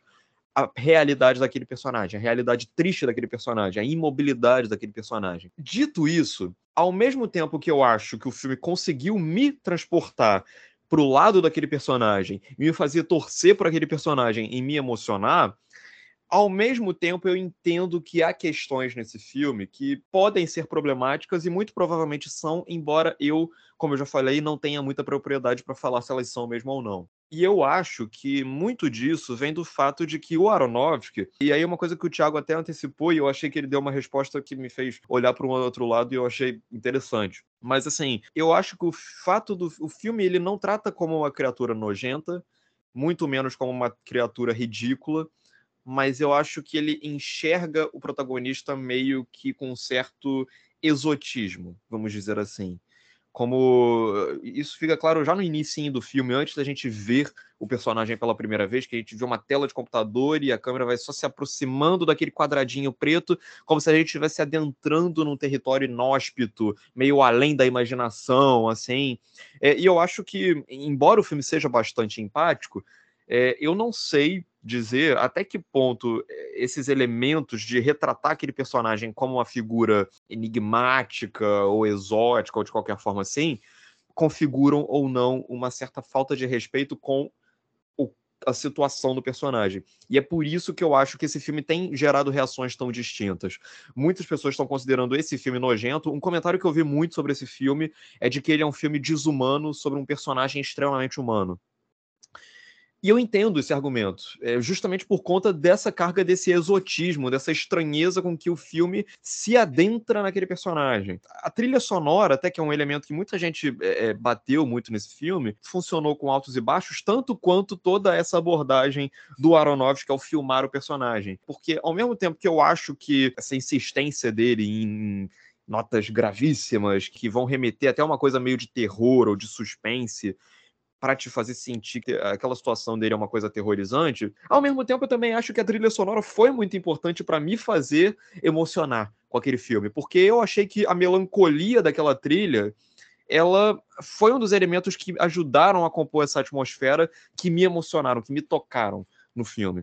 a realidade daquele personagem, a realidade triste daquele personagem, a imobilidade daquele personagem. Dito isso, ao mesmo tempo que eu acho que o filme conseguiu me transportar pro lado daquele personagem, me fazer torcer por aquele personagem e me emocionar, ao mesmo tempo eu entendo que há questões nesse filme que podem ser problemáticas e muito provavelmente são, embora eu, como eu já falei, não tenha muita propriedade para falar se elas são mesmo ou não. E eu acho que muito disso vem do fato de que o Aronofsky, e aí uma coisa que o Thiago até antecipou, e eu achei que ele deu uma resposta que me fez olhar para um outro lado e eu achei interessante. Mas assim, eu acho que o fato do o filme ele não trata como uma criatura nojenta, muito menos como uma criatura ridícula, mas eu acho que ele enxerga o protagonista meio que com um certo exotismo, vamos dizer assim como isso fica claro já no início do filme, antes da gente ver o personagem pela primeira vez, que a gente vê uma tela de computador e a câmera vai só se aproximando daquele quadradinho preto, como se a gente estivesse adentrando num território inóspito, meio além da imaginação, assim. É, e eu acho que, embora o filme seja bastante empático, é, eu não sei dizer até que ponto eh, esses elementos de retratar aquele personagem como uma figura enigmática ou exótica ou de qualquer forma assim configuram ou não uma certa falta de respeito com o, a situação do personagem. E é por isso que eu acho que esse filme tem gerado reações tão distintas. Muitas pessoas estão considerando esse filme nojento. Um comentário que eu vi muito sobre esse filme é de que ele é um filme desumano sobre um personagem extremamente humano. E eu entendo esse argumento, é justamente por conta dessa carga desse exotismo, dessa estranheza com que o filme se adentra naquele personagem. A trilha sonora, até que é um elemento que muita gente é, bateu muito nesse filme, funcionou com altos e baixos, tanto quanto toda essa abordagem do Aronofsky ao filmar o personagem. Porque, ao mesmo tempo que eu acho que essa insistência dele em notas gravíssimas que vão remeter até uma coisa meio de terror ou de suspense para te fazer sentir que aquela situação dele é uma coisa aterrorizante. Ao mesmo tempo, eu também acho que a trilha sonora foi muito importante para me fazer emocionar com aquele filme, porque eu achei que a melancolia daquela trilha ela foi um dos elementos que ajudaram a compor essa atmosfera que me emocionaram, que me tocaram no filme.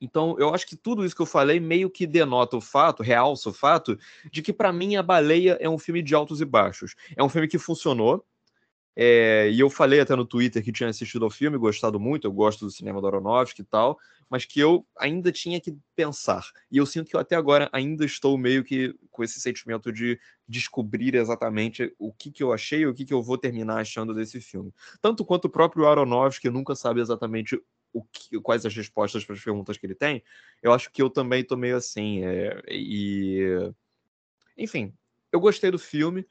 Então, eu acho que tudo isso que eu falei meio que denota o fato, realça o fato, de que para mim a Baleia é um filme de altos e baixos. É um filme que funcionou, é, e eu falei até no Twitter que tinha assistido ao filme, gostado muito, eu gosto do cinema do Aronofsky e tal, mas que eu ainda tinha que pensar. E eu sinto que eu até agora ainda estou meio que com esse sentimento de descobrir exatamente o que, que eu achei e o que, que eu vou terminar achando desse filme. Tanto quanto o próprio Aronofsky nunca sabe exatamente o que, quais as respostas para as perguntas que ele tem, eu acho que eu também tô meio assim. É, e. Enfim, eu gostei do filme.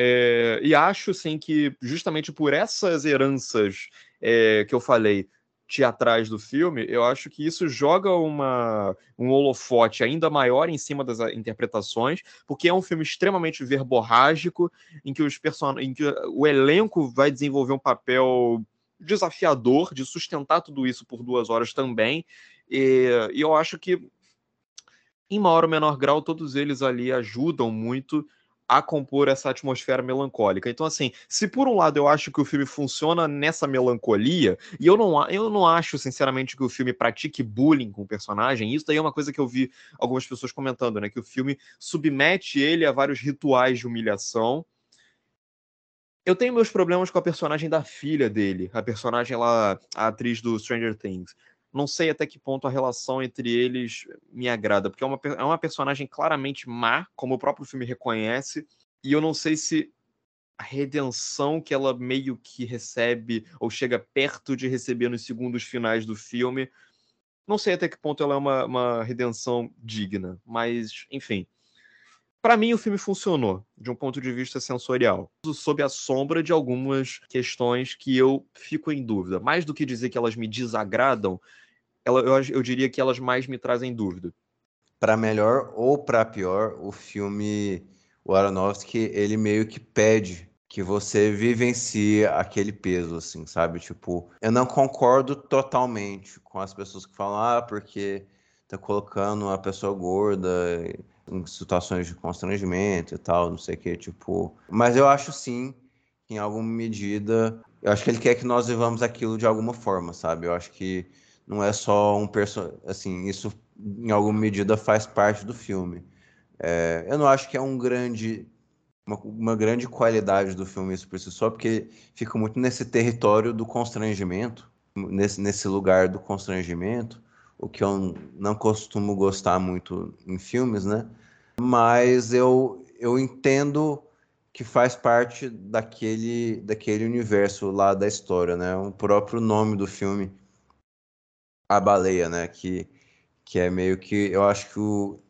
É, e acho, sim, que justamente por essas heranças é, que eu falei teatrais do filme, eu acho que isso joga uma, um holofote ainda maior em cima das interpretações, porque é um filme extremamente verborrágico, em que, os person... em que o elenco vai desenvolver um papel desafiador de sustentar tudo isso por duas horas também. E, e eu acho que, em maior ou menor grau, todos eles ali ajudam muito a compor essa atmosfera melancólica. Então, assim, se por um lado eu acho que o filme funciona nessa melancolia, e eu não, eu não acho, sinceramente, que o filme pratique bullying com o personagem, isso daí é uma coisa que eu vi algumas pessoas comentando, né? Que o filme submete ele a vários rituais de humilhação. Eu tenho meus problemas com a personagem da filha dele, a personagem lá, a atriz do Stranger Things. Não sei até que ponto a relação entre eles me agrada, porque é uma, é uma personagem claramente má, como o próprio filme reconhece, e eu não sei se a redenção que ela meio que recebe ou chega perto de receber nos segundos finais do filme Não sei até que ponto ela é uma, uma redenção digna, mas, enfim. Para mim, o filme funcionou de um ponto de vista sensorial, sob a sombra de algumas questões que eu fico em dúvida. Mais do que dizer que elas me desagradam, ela, eu, eu diria que elas mais me trazem dúvida. Para melhor ou para pior, o filme, o Aronofsky, ele meio que pede que você vivencie aquele peso, assim, sabe? Tipo, eu não concordo totalmente com as pessoas que falam, ah, porque tá colocando a pessoa gorda em situações de constrangimento e tal, não sei o que, tipo. Mas eu acho sim, que em alguma medida, eu acho que ele quer que nós vivamos aquilo de alguma forma, sabe? Eu acho que não é só um personagem, assim, isso em alguma medida faz parte do filme. É, eu não acho que é um grande uma, uma, grande qualidade do filme isso por si só, porque fica muito nesse território do constrangimento, nesse, nesse lugar do constrangimento, o que eu não costumo gostar muito em filmes, né? Mas eu, eu entendo que faz parte daquele, daquele universo lá da história, né? O próprio nome do filme, A Baleia, né? Que, que é meio que... Eu acho que o,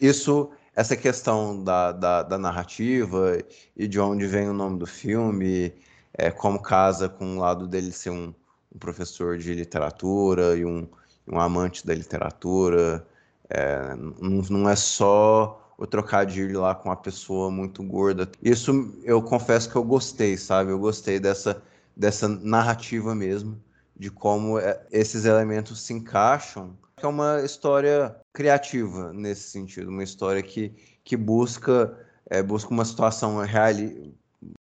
isso essa questão da, da, da, narrativa e de onde vem o nome do filme, é, como casa com o lado dele ser um, um professor de literatura e um, um amante da literatura. É, não, não, é só o trocadilho lá com uma pessoa muito gorda. Isso eu confesso que eu gostei, sabe? Eu gostei dessa, dessa narrativa mesmo, de como é, esses elementos se encaixam é uma história criativa nesse sentido, uma história que, que busca, é, busca uma situação reali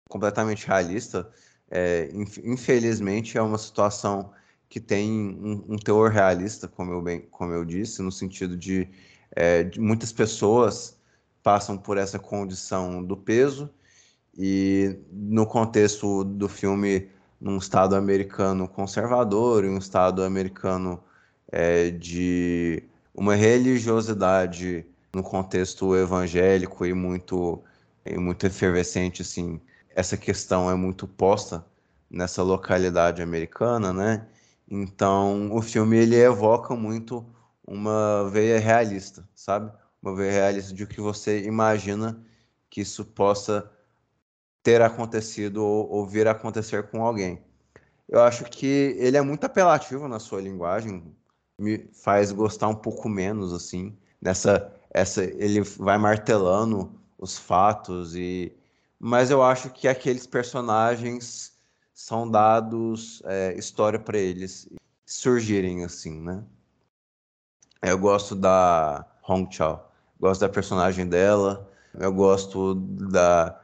completamente realista. É, infelizmente, é uma situação que tem um, um, teor realista, como eu, bem, como eu disse, no sentido de, é, de muitas pessoas passam por essa condição do peso e no contexto do filme num estado americano conservador e um estado americano é, de uma religiosidade no contexto evangélico e muito, e muito efervescente, assim, essa questão é muito posta nessa localidade americana, né? Então, o filme ele evoca muito uma veia realista, sabe? Uma veia realista de que você imagina que isso possa ter acontecido ou, ou vir a acontecer com alguém. Eu acho que ele é muito apelativo na sua linguagem, me faz gostar um pouco menos, assim, nessa essa ele vai martelando os fatos e mas eu acho que aqueles personagens são dados é, história para eles surgirem assim, né? Eu gosto da Hong Chao, gosto da personagem dela, eu gosto da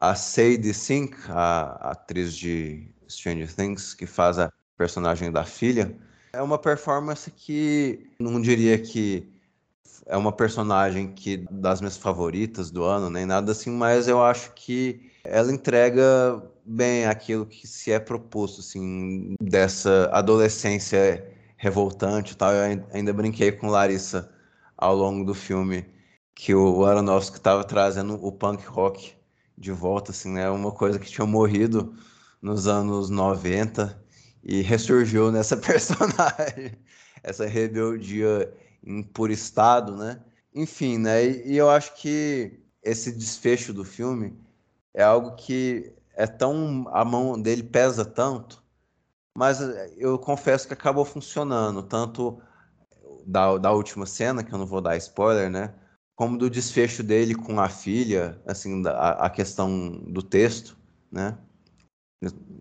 a Sadie Sink, a, a atriz de Stranger Things, que faz a personagem da filha. É uma performance que não diria que é uma personagem que das minhas favoritas do ano, nem nada assim, mas eu acho que ela entrega bem aquilo que se é proposto, assim, dessa adolescência revoltante e tal. Eu ainda brinquei com Larissa ao longo do filme que o Aronofsky estava trazendo o punk rock de volta, assim, né? Uma coisa que tinha morrido nos anos 90 e ressurgiu nessa personagem, essa rebeldia em puro estado, né? Enfim, né? E, e eu acho que esse desfecho do filme é algo que é tão a mão dele pesa tanto, mas eu confesso que acabou funcionando tanto da, da última cena que eu não vou dar spoiler, né? Como do desfecho dele com a filha, assim, a, a questão do texto, né?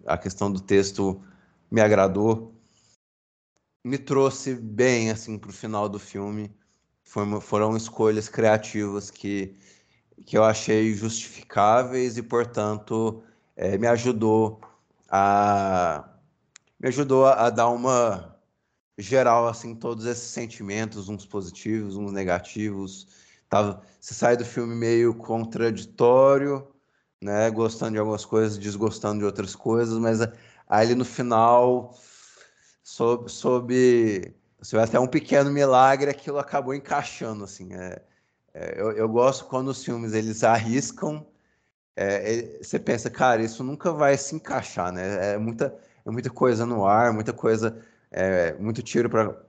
A questão do texto me agradou, me trouxe bem assim para o final do filme. Foi, foram escolhas criativas que, que eu achei justificáveis e, portanto, é, me ajudou a me ajudou a, a dar uma geral assim todos esses sentimentos, uns positivos, uns negativos. Tava, você sai do filme meio contraditório, né, gostando de algumas coisas, desgostando de outras coisas, mas Aí no final, sob, sob se até um pequeno milagre, aquilo acabou encaixando, assim. É, é, eu, eu, gosto quando os filmes eles arriscam, é, você pensa, cara, isso nunca vai se encaixar, né? É muita, é muita coisa no ar, muita coisa, é, muito tiro para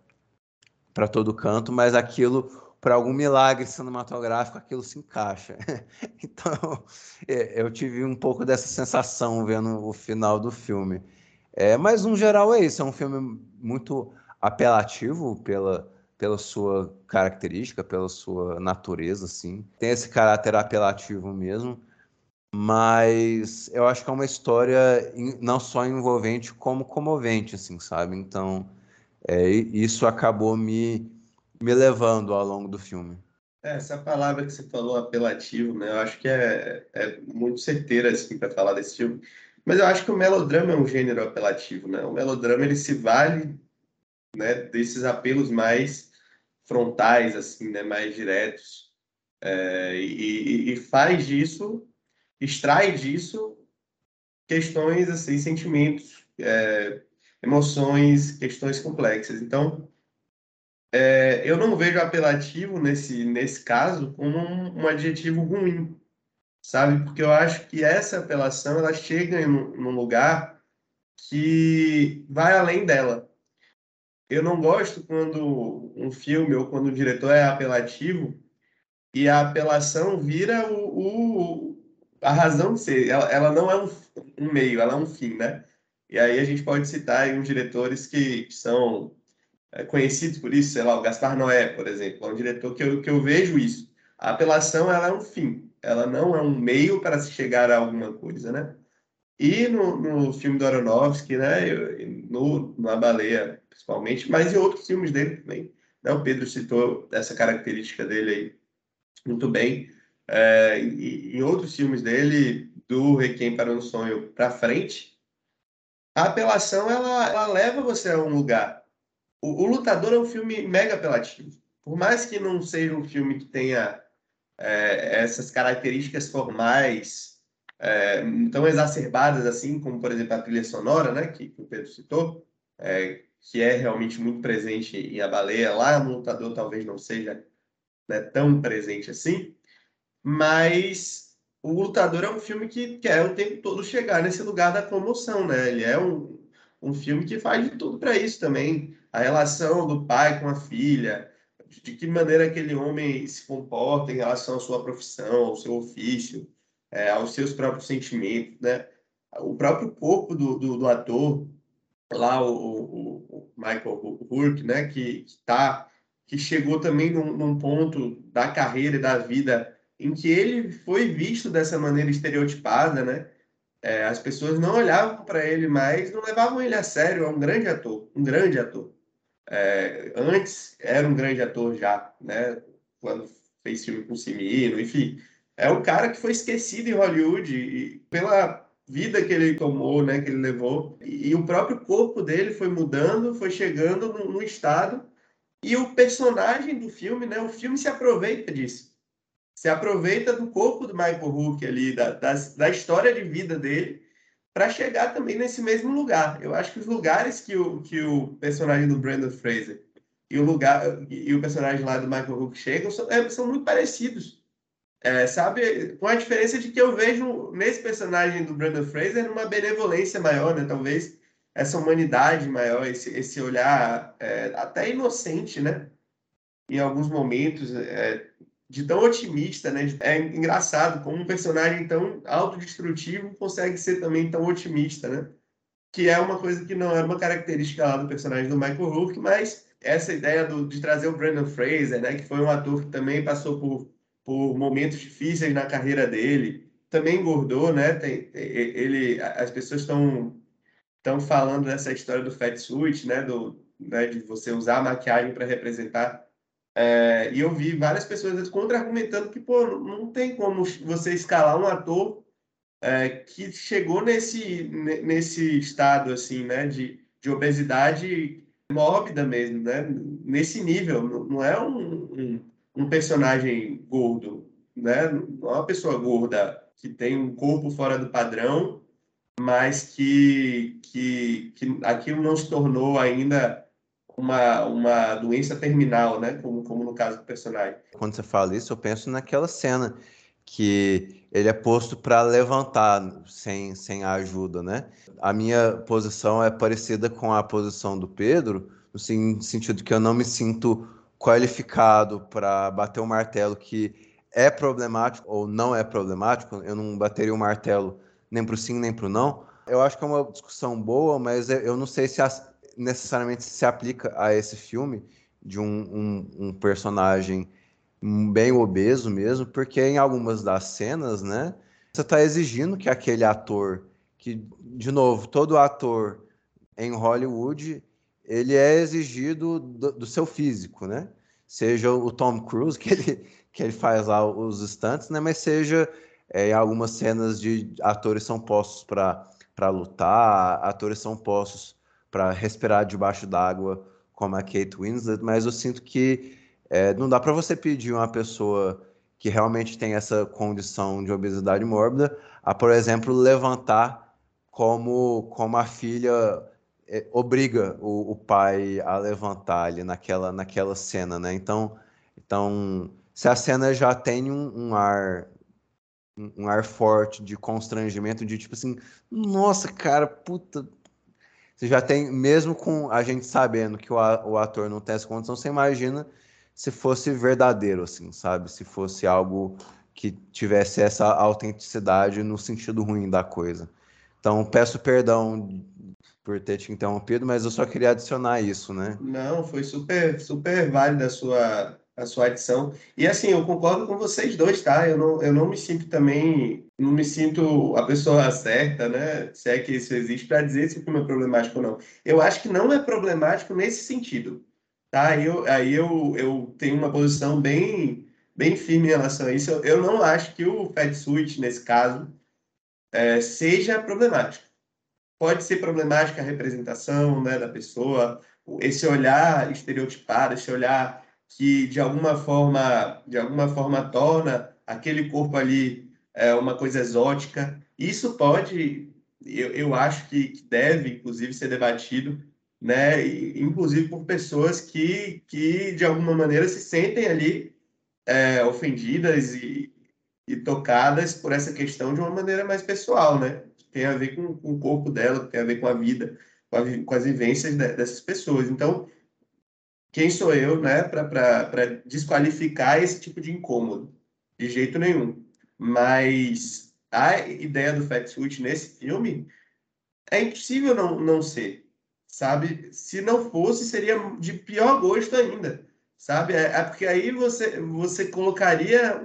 para todo canto, mas aquilo, por algum milagre cinematográfico, aquilo se encaixa. então, é, eu tive um pouco dessa sensação vendo o final do filme. É, mas, no geral, é isso. É um filme muito apelativo pela, pela sua característica, pela sua natureza, assim. Tem esse caráter apelativo mesmo, mas eu acho que é uma história não só envolvente, como comovente, assim, sabe? Então, é, isso acabou me, me levando ao longo do filme. É, essa palavra que você falou, apelativo, né? Eu acho que é, é muito certeira, assim, para falar desse filme. Mas eu acho que o melodrama é um gênero apelativo, né? O melodrama, ele se vale né, desses apelos mais frontais, assim, né, mais diretos, é, e, e, faz disso, extrai disso questões, assim, sentimentos, é, emoções, questões complexas. Então, é, eu não vejo apelativo nesse, nesse caso como um, um, adjetivo ruim, sabe? Porque eu acho que essa apelação ela chega em um lugar que vai além dela eu não gosto quando um filme ou quando o diretor é apelativo e a apelação vira o, o a razão de ser. Ela, ela não é um, um, meio, ela é um fim, né? E aí a gente pode citar uns diretores que são é, conhecidos por isso, sei lá, o Gaspar Noé, por exemplo, é um diretor que eu, que eu vejo isso. A apelação, ela é um fim, ela não é um meio para se chegar a alguma coisa, né? E no, no filme do Aronofsky, né, no, na Baleia, principalmente, mas em outros filmes dele também. Né? O Pedro citou essa característica dele aí muito bem. É, e, em outros filmes dele, do Requiem para um Sonho para frente, a apelação ela, ela leva você a um lugar. O, o, Lutador é um filme mega apelativo. Por mais que não seja um filme que tenha é, essas características formais é, tão exacerbadas assim, como por exemplo a trilha sonora, né, que, que o Pedro citou, é, que é realmente muito presente em A Baleia, lá no Lutador talvez não seja né, tão presente assim, mas o Lutador é um filme que quer o tempo todo chegar nesse lugar da comoção, né? Ele é um, um filme que faz de tudo para isso também. A relação do pai com a filha, de que maneira aquele homem se comporta em relação à sua profissão, ao seu ofício, é, aos seus próprios sentimentos, né? O próprio corpo do, do, do ator, lá o, o, o Michael Hurk, né? Que, que, tá, que chegou também num, num ponto da carreira e da vida em que ele foi visto dessa maneira estereotipada, né? É, as pessoas não olhavam para ele mais, não levavam ele a sério. É um grande ator, um grande ator. É, antes era um grande ator já, né? Quando fez filme com Simino, enfim. É o cara que foi esquecido em Hollywood e pela vida que ele tomou, né, que ele levou, e, e o próprio corpo dele foi mudando, foi chegando no, estado, e o personagem do filme, né, o filme se aproveita disso, se aproveita do corpo do Michael Hook ali, da, da, da história de vida dele, para chegar também nesse mesmo lugar. Eu acho que os lugares que o, que o personagem do Brandon Fraser e o lugar e o personagem lá do Michael Hook chegam são, é, são muito parecidos é, sabe, com a diferença de que eu vejo nesse personagem do Brandon Fraser uma benevolência maior, né? Talvez essa humanidade maior, esse, esse olhar é, até inocente, né? Em alguns momentos, é, de tão otimista, né? É engraçado como um personagem tão autodestrutivo consegue ser também tão otimista, né? Que é uma coisa que não era uma característica lá do personagem do Michael Rourke, mas essa ideia do, de trazer o Brandon Fraser, né? Que foi um ator que também passou por por momentos difíceis na carreira dele. Também engordou, né? Tem, ele, as pessoas estão estão falando dessa história do fat suit, né? Do, né? De você usar a maquiagem para representar. É, e eu vi várias pessoas contra-argumentando que, pô, não tem como você escalar um ator é, que chegou nesse, nesse estado, assim, né? De, de obesidade mórbida mesmo, né? Nesse nível. Não é um, um um personagem gordo, né? Não é uma pessoa gorda que tem um corpo fora do padrão, mas que, que, que aquilo não se tornou ainda uma, uma doença terminal, né? Como, como no caso do personagem. Quando você fala isso, eu penso naquela cena que ele é posto para levantar sem, sem a ajuda, né? A minha posição é parecida com a posição do Pedro, no sentido que eu não me sinto qualificado para bater o um martelo que é problemático ou não é problemático. Eu não bateria o um martelo nem para o sim nem para o não. Eu acho que é uma discussão boa, mas eu não sei se necessariamente se aplica a esse filme de um, um, um personagem bem obeso mesmo, porque em algumas das cenas, né, você está exigindo que aquele ator, que, de novo, todo ator em Hollywood, ele é exigido do, do seu físico, né? Seja o Tom Cruise, que ele, que ele faz lá os stunts, né? Mas seja é, em algumas cenas de atores são postos para lutar, atores são postos para respirar debaixo d'água, como a Kate Winslet, mas eu sinto que é, não dá para você pedir uma pessoa que realmente tem essa condição de obesidade mórbida a, por exemplo, levantar como, como a filha é, obriga o, o, pai a levantar ali naquela, naquela cena, né? Então, então, se a cena já tem um, um ar um ar forte de constrangimento, de tipo assim, nossa, cara, puta. Você já tem, mesmo com a gente sabendo que o, ator não tem essa condição, você imagina se fosse verdadeiro, assim, sabe? Se fosse algo que tivesse essa autenticidade no sentido ruim da coisa. Então, peço perdão por ter te interrompido, mas eu só queria adicionar isso, né? Não, foi super, super válida a sua, a sua adição. E assim, eu concordo com vocês dois, tá? Eu não, eu não me sinto também, não me sinto a pessoa certa, né? Se é que isso existe, para dizer se o filme é problemático ou não. Eu acho que não é problemático nesse sentido. Tá? Eu, aí eu, eu tenho uma posição bem, bem firme em relação a isso. Eu, eu não acho que o Fat Suite, nesse caso, é, seja problemático. Pode ser problemática a representação né, da pessoa, esse olhar estereotipado, esse olhar que de alguma forma, de alguma forma torna aquele corpo ali é, uma coisa exótica. Isso pode, eu, eu acho que deve, inclusive, ser debatido né? Inclusive por pessoas que, que de alguma maneira se sentem ali é, ofendidas e, e tocadas por essa questão de uma maneira mais pessoal, né? Tem a ver com, com o corpo dela, tem a ver com a vida, com, a, com as vivências de, dessas pessoas. Então, quem sou eu, né, para desqualificar esse tipo de incômodo? De jeito nenhum. Mas a ideia do Fat Suit nesse filme é impossível não, não ser sabe? Se não fosse, seria de pior gosto ainda, sabe? É, é porque aí você, você colocaria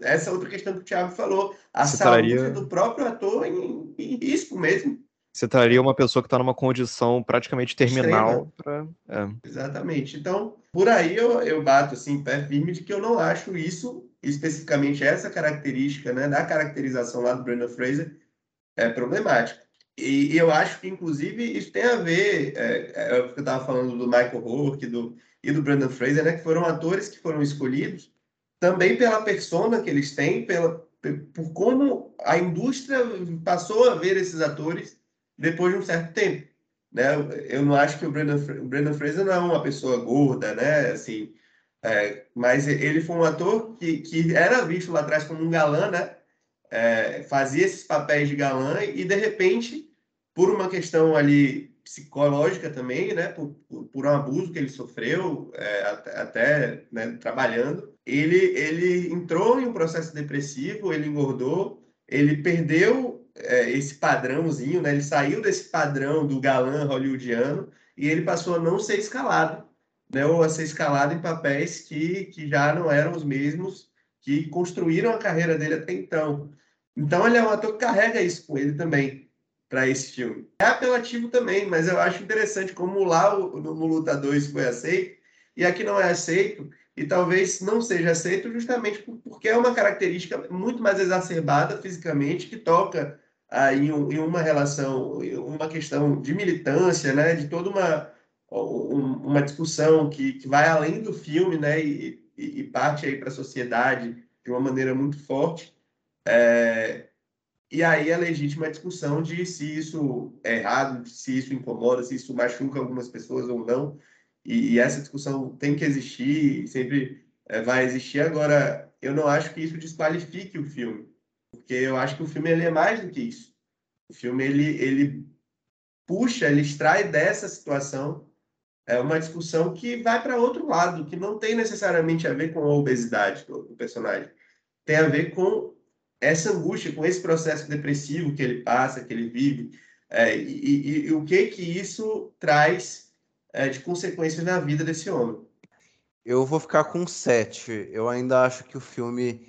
essa outra questão que o Thiago falou, a você saúde traria... do próprio ator em, em, risco mesmo. Você traria uma pessoa que está numa condição praticamente terminal. Pra... É. Exatamente. Então, por aí eu, eu bato assim, pé firme de que eu não acho isso, especificamente essa característica, né, da caracterização lá do Brandon Fraser, é problemática. E, e, eu acho que, inclusive, isso tem a ver, é, é, é eu estava falando do Michael Rourke do, e do Brandon Fraser, né, que foram atores que foram escolhidos também pela persona que eles têm, pela, por como a indústria passou a ver esses atores depois de um certo tempo. Né? Eu não acho que o Brandon, o Brandon Fraser não é uma pessoa gorda, né? Assim, é, mas ele foi um ator que, que era visto lá atrás como um galã, né? É, fazia esses papéis de galã e de repente por uma questão ali psicológica também, né, por, por, por um abuso que ele sofreu, é, até, até né, trabalhando, ele, ele entrou em um processo depressivo, ele engordou, ele perdeu é, esse padrãozinho, né, ele saiu desse padrão do galã hollywoodiano e ele passou a não ser escalado, né, ou a ser escalado em papéis que, que já não eram os mesmos que construíram a carreira dele até então. Então ele é um ator que carrega isso com ele também para esse filme. É apelativo também, mas eu acho interessante como lá no Luta 2 foi aceito e aqui não é aceito, e talvez não seja aceito justamente porque é uma característica muito mais exacerbada fisicamente que toca aí em, uma relação, uma questão de militância, né, de toda uma, uma discussão que, que vai além do filme, né, e, e parte aí para a sociedade de uma maneira muito forte. É, e aí é legítima a discussão de se isso é errado, se isso incomoda, se isso machuca algumas pessoas ou não. E, e essa discussão tem que existir, sempre é, vai existir. Agora, eu não acho que isso desqualifique o filme, porque eu acho que o filme ele é mais do que isso. O filme ele, ele puxa, ele extrai dessa situação é uma discussão que vai para outro lado, que não tem necessariamente a ver com a obesidade do, do personagem. Tem a ver com essa angústia, com esse processo depressivo que ele passa, que ele vive, é, e, e, e, o que que isso traz é, de consequências na vida desse homem. Eu vou ficar com sete. Eu ainda acho que o filme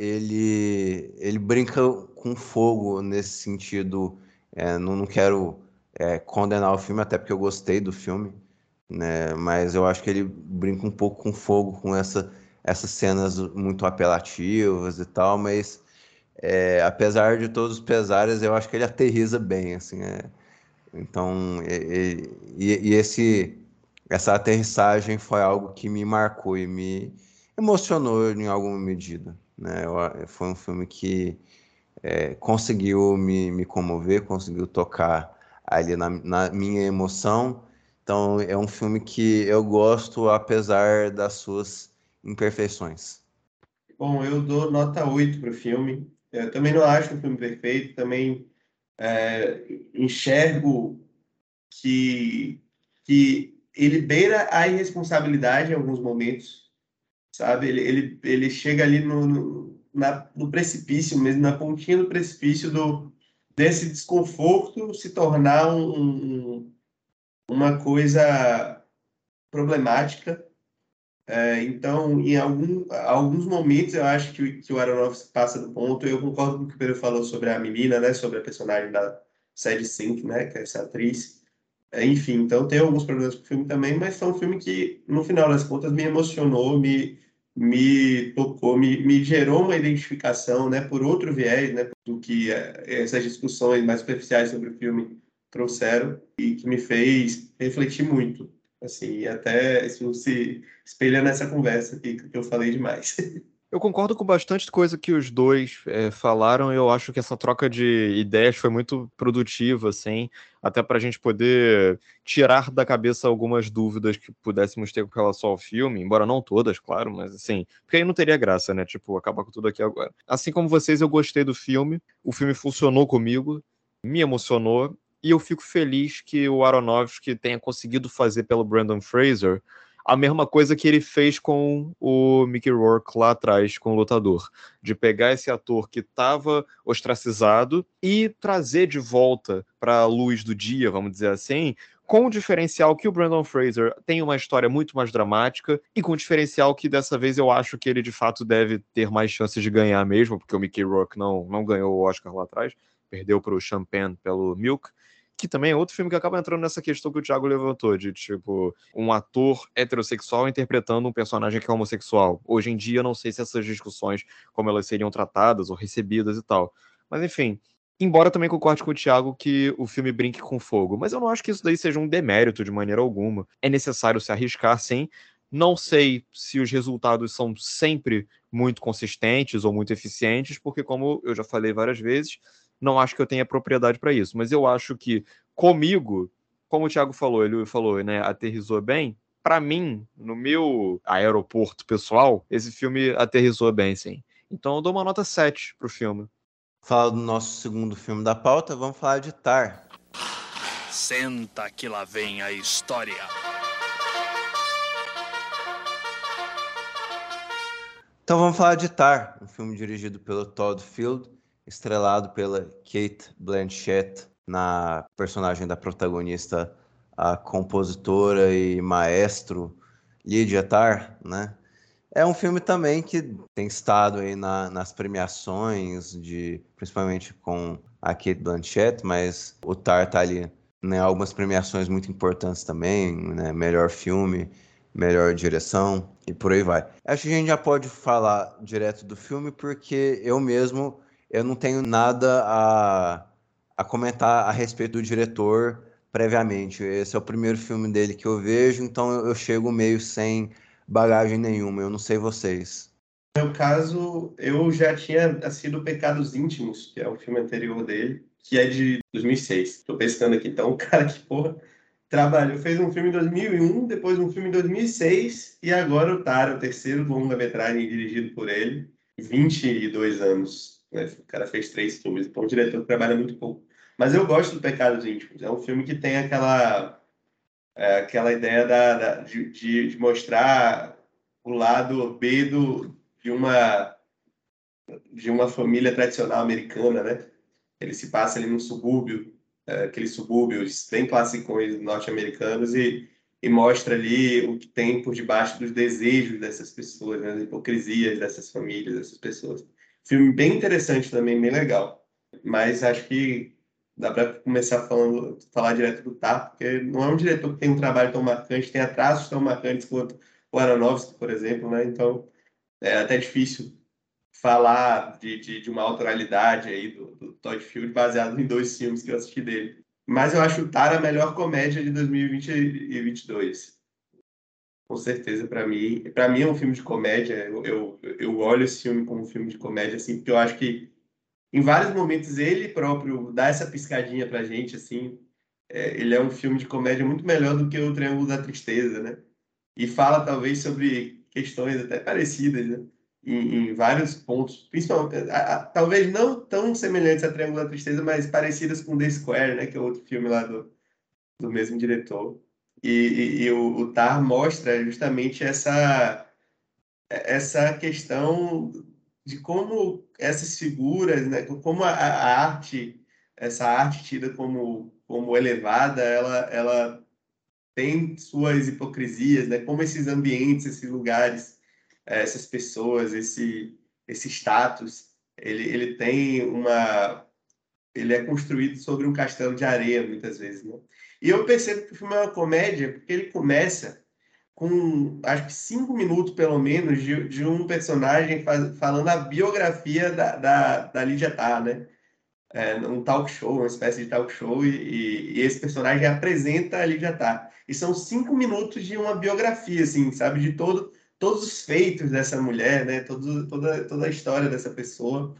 ele, ele brinca com fogo nesse sentido. É, não, não quero é, condenar o filme, até porque eu gostei do filme né? Mas eu acho que ele brinca um pouco com fogo, com essa, essas cenas muito apelativas e tal, mas é, apesar de todos os pesares, eu acho que ele aterriza bem, assim, é. Então, e, e, e, esse, essa aterrissagem foi algo que me marcou e me emocionou em alguma medida, né? Eu, foi um filme que é, conseguiu me, me comover, conseguiu tocar ali na, na minha emoção, então é um filme que eu gosto apesar das suas imperfeições. Bom, eu dou nota 8 para o filme. Eu também não acho um filme perfeito, também é, enxergo que, que ele beira a irresponsabilidade em alguns momentos, sabe? Ele, ele, ele chega ali no, no, na, no precipício mesmo, na pontinha do precipício do, desse desconforto se tornar um, um uma coisa problemática. É, então, em algum, alguns momentos, eu acho que, que o Aronofsky passa do ponto. Eu concordo com o que o Pedro falou sobre a menina, né, sobre a personagem da Sadie Sink, né, que é essa atriz. É, enfim, então tem alguns problemas com o filme também, mas foi um filme que, no final das contas, me emocionou, me, me tocou, me, me gerou uma identificação, né, por outro viés, né, do que é, essas discussões mais superficiais sobre o filme trouxeram e que me fez refletir muito. Assim, e até se espelha nessa conversa que eu falei demais. Eu concordo com bastante coisa que os dois é, falaram. Eu acho que essa troca de ideias foi muito produtiva, assim, até para a gente poder tirar da cabeça algumas dúvidas que pudéssemos ter com relação ao filme, embora não todas, claro, mas assim, porque aí não teria graça, né? Tipo, acabar com tudo aqui agora. Assim como vocês, eu gostei do filme. O filme funcionou comigo, me emocionou e eu fico feliz que o Aronofsky tenha conseguido fazer pelo Brandon Fraser a mesma coisa que ele fez com o Mickey Rourke lá atrás, com o Lutador, de pegar esse ator que estava ostracizado e trazer de volta para a luz do dia, vamos dizer assim, com o diferencial que o Brandon Fraser tem uma história muito mais dramática e com o diferencial que dessa vez eu acho que ele de fato deve ter mais chances de ganhar mesmo, porque o Mickey Rourke não, não ganhou o Oscar lá atrás, perdeu para o Champagne pelo Milk que também é outro filme que acaba entrando nessa questão que o Thiago levantou, de tipo, um ator heterossexual interpretando um personagem que é homossexual. Hoje em dia, não sei se essas discussões, como elas seriam tratadas ou recebidas e tal. Mas enfim, embora também concorde com o Thiago que o filme brinque com fogo, mas eu não acho que isso daí seja um demérito de maneira alguma. É necessário se arriscar, sim. Não sei se os resultados são sempre muito consistentes ou muito eficientes, porque, como eu já falei várias vezes, não acho que eu tenha propriedade para isso, mas eu acho que comigo, como o Thiago falou, ele falou, né, aterrizou bem. Para mim, no meu aeroporto pessoal, esse filme aterrizou bem, sim. Então eu dou uma nota 7 pro filme. Fala do nosso segundo filme da pauta, vamos falar de Tar. Senta que lá vem a história. Então vamos falar de Tar, um filme dirigido pelo Todd Field, estrelado pela Kate Blanchett na personagem da protagonista, a compositora e maestro Lydia Tarr, né? É um filme também que tem estado aí na, nas premiações, de, principalmente com a Kate Blanchett, mas o Tar tá ali né, algumas premiações muito importantes também, né, melhor filme, melhor direção e por aí vai. Acho que a gente já pode falar direto do filme porque eu mesmo eu não tenho nada a, a comentar a respeito do diretor previamente. Esse é o primeiro filme dele que eu vejo, então eu, eu chego meio sem bagagem nenhuma. Eu não sei vocês. No meu caso, eu já tinha assistido Pecados Íntimos, que é o filme anterior dele, que é de 2006. Estou pensando aqui, então, o cara que, porra, trabalhou, fez um filme em 2001, depois um filme em 2006, e agora o Tara, o terceiro longa-metragem dirigido por ele, 22 anos né? O cara fez três filmes, então o diretor trabalha muito pouco. Mas eu gosto do Pecados Íntimos. É um filme que tem aquela É aquela ideia da, da de, de, mostrar o lado B do, de uma de uma família tradicional americana, né? Ele se passa ali num subúrbio, é, aqueles subúrbios bem classicões norte-americanos e, e mostra ali o que tem por debaixo dos desejos dessas pessoas, né? as hipocrisias dessas famílias, dessas pessoas. Filme bem interessante também, bem legal. Mas acho que dá para começar falando, falar direto do Tar, porque não é um diretor que tem um trabalho tão marcante, tem traços tão marcantes quanto o Aronofsky, por exemplo, né? Então é até difícil falar de, de, de uma autoralidade aí do, do, Todd Field baseado em dois filmes que eu assisti dele. Mas eu acho o Tar a melhor comédia de 2020 e 2022. Com certeza, para mim. Para mim é um filme de comédia. Eu, eu, eu olho esse filme como um filme de comédia, assim, porque eu acho que em vários momentos ele próprio dá essa piscadinha pra gente, assim. É, ele é um filme de comédia muito melhor do que o Triângulo da Tristeza, né? E fala talvez sobre questões até parecidas, né? Em, em vários pontos, principalmente, a, a, talvez não tão semelhantes a Triângulo da Tristeza, mas parecidas com The Square, né? Que é outro filme lá do, do mesmo diretor. E, e, o, o Tar mostra justamente essa essa questão de como essas figuras, né, como a, a, arte, essa arte tida como, como elevada, ela, ela tem suas hipocrisias, né, como esses ambientes, esses lugares, eh, essas pessoas, esse, esse status, ele, ele tem uma... Ele é construído sobre um castelo de areia, muitas vezes, né? E eu percebo que o filme é uma comédia porque ele começa com acho que cinco minutos pelo menos de, de um personagem faz, falando a biografia da, da, da Tarr, né? É, um talk show, uma espécie de talk show, e, e, esse personagem apresenta a Lídia Tarr. E são cinco minutos de uma biografia, assim, sabe? De todo, todos os feitos dessa mulher, né? Todo, toda, toda a história dessa pessoa.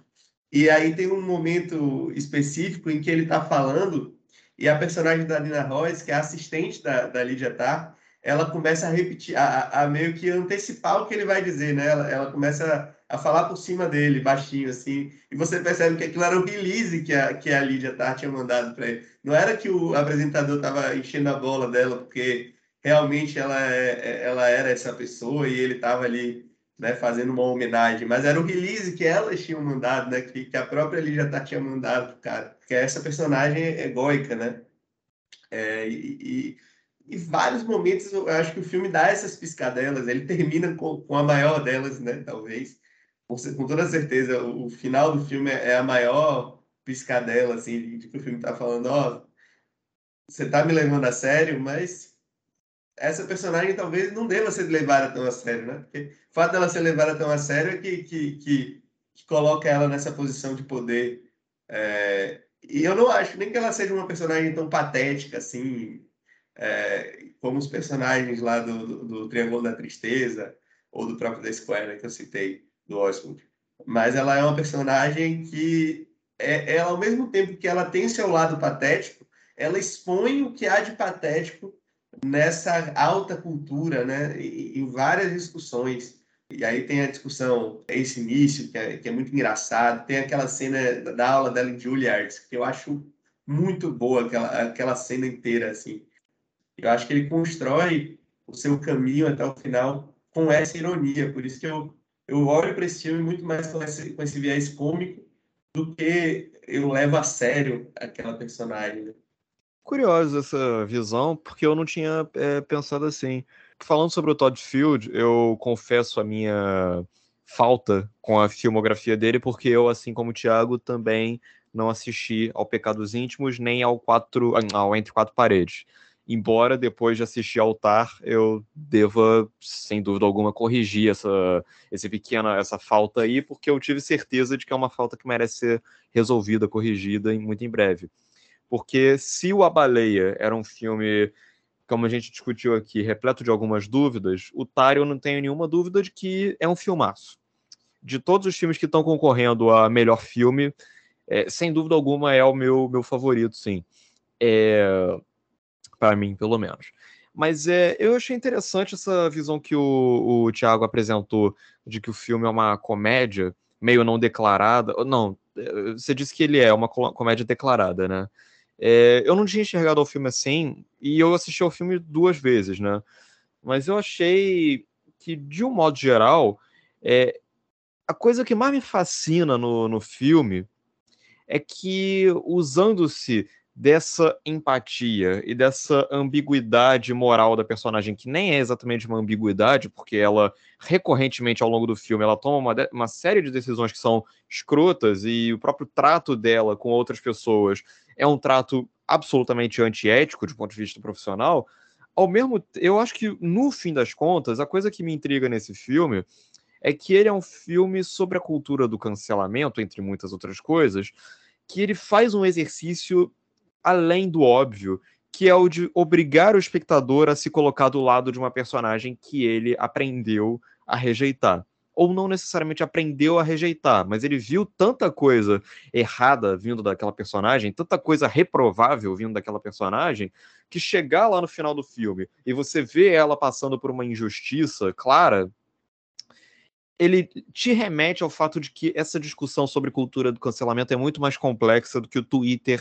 E aí tem um momento específico em que ele está falando, e a personagem da Nina Royce, que é assistente da, da Lídia Tarr, ela começa a repetir, a, a, meio que antecipar o que ele vai dizer, né? Ela, ela começa a, a, falar por cima dele, baixinho, assim, e você percebe que aquilo era o release que a, que a Lídia Tar tinha mandado para ele. Não era que o apresentador estava enchendo a bola dela, porque realmente ela, é, é, ela era essa pessoa e ele estava ali né, fazendo uma homenagem, mas era o release que elas tinham mandado, né? Que, que a própria Lídia Tar tinha mandado cara, que é essa personagem egóica, né? É, e, e em vários momentos eu acho que o filme dá essas piscadelas, ele termina com, com a maior delas, né? Talvez. Com, com toda certeza, o, o, final do filme é, é a maior piscadela, assim, de, que o filme está falando, ó, oh, você está me levando a sério, mas essa personagem talvez não deva ser levada tão a sério, né? Porque o fato dela ser levada tão a sério é que, que, que, que coloca ela nessa posição de poder. É... E eu não acho nem que ela seja uma personagem tão patética, assim, é, como os personagens lá do, do, do, Triângulo da Tristeza ou do próprio The Square, né, que eu citei, do Oswald. Mas ela é uma personagem que, é, ela, ao mesmo tempo que ela tem seu lado patético, ela expõe o que há de patético nessa alta cultura, né, em, várias discussões. E aí tem a discussão, esse início, que é, que é muito engraçado, tem aquela cena da aula dela em Juilliard, que eu acho muito boa, aquela, aquela cena inteira, assim. Eu acho que ele constrói o seu caminho até o final com essa ironia. Por isso que eu, eu olho para esse filme muito mais com esse, com esse viés cômico do que eu levo a sério aquela personagem. Né? Curioso essa visão, porque eu não tinha é, pensado assim. Falando sobre o Todd Field, eu confesso a minha falta com a filmografia dele, porque eu, assim como o Thiago, também não assisti ao Pecados Íntimos nem ao, quatro, ao Entre Quatro Paredes embora depois de assistir Altar eu deva, sem dúvida alguma, corrigir essa, esse pequena, essa falta aí, porque eu tive certeza de que é uma falta que merece ser resolvida, corrigida muito em breve. Porque se o A Baleia era um filme, como a gente discutiu aqui, repleto de algumas dúvidas, o Tar eu não tenho nenhuma dúvida de que é um filmaço. De todos os filmes que estão concorrendo a melhor filme, é, sem dúvida alguma é o meu, meu favorito, sim. É, para mim, pelo menos. Mas é, eu achei interessante essa visão que o, o Thiago apresentou de que o filme é uma comédia meio não declarada. Não, é, você disse que ele é uma comédia declarada, né? É, eu não tinha enxergado o filme assim, e eu assisti ao filme duas vezes, né? Mas eu achei que, de um modo geral, é, a coisa que mais me fascina no, no filme é que, usando-se dessa empatia e dessa ambiguidade moral da personagem, que nem é exatamente uma ambiguidade, porque ela, recorrentemente ao longo do filme, ela toma uma, uma série de decisões que são escrotas e o próprio trato dela com outras pessoas é um trato absolutamente antiético de ponto de vista profissional. Ao mesmo eu acho que, no fim das contas, a coisa que me intriga nesse filme é que ele é um filme sobre a cultura do cancelamento, entre muitas outras coisas, que ele faz um exercício além do óbvio, que é o de obrigar o espectador a se colocar do lado de uma personagem que ele aprendeu a rejeitar. Ou não necessariamente aprendeu a rejeitar, mas ele viu tanta coisa errada vindo daquela personagem, tanta coisa reprovável vindo daquela personagem, que chegar lá no final do filme e você vê ela passando por uma injustiça clara, ele te remete ao fato de que essa discussão sobre cultura do cancelamento é muito mais complexa do que o Twitter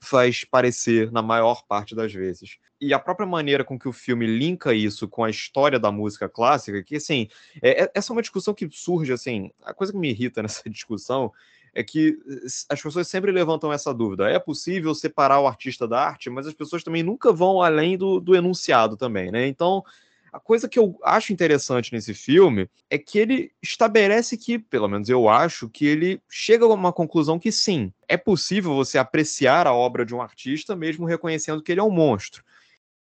faz parecer na maior parte das vezes. E a própria maneira com que o filme linka isso com a história da música clássica, que assim, é, é essa é uma discussão que surge assim, a coisa que me irrita nessa discussão é que as pessoas sempre levantam essa dúvida. É possível separar o artista da arte, mas as pessoas também nunca vão além do, do enunciado também, né? Então, a coisa que eu acho interessante nesse filme é que ele estabelece que, pelo menos eu acho, que ele chega a uma conclusão que sim, é possível você apreciar a obra de um artista mesmo reconhecendo que ele é um monstro.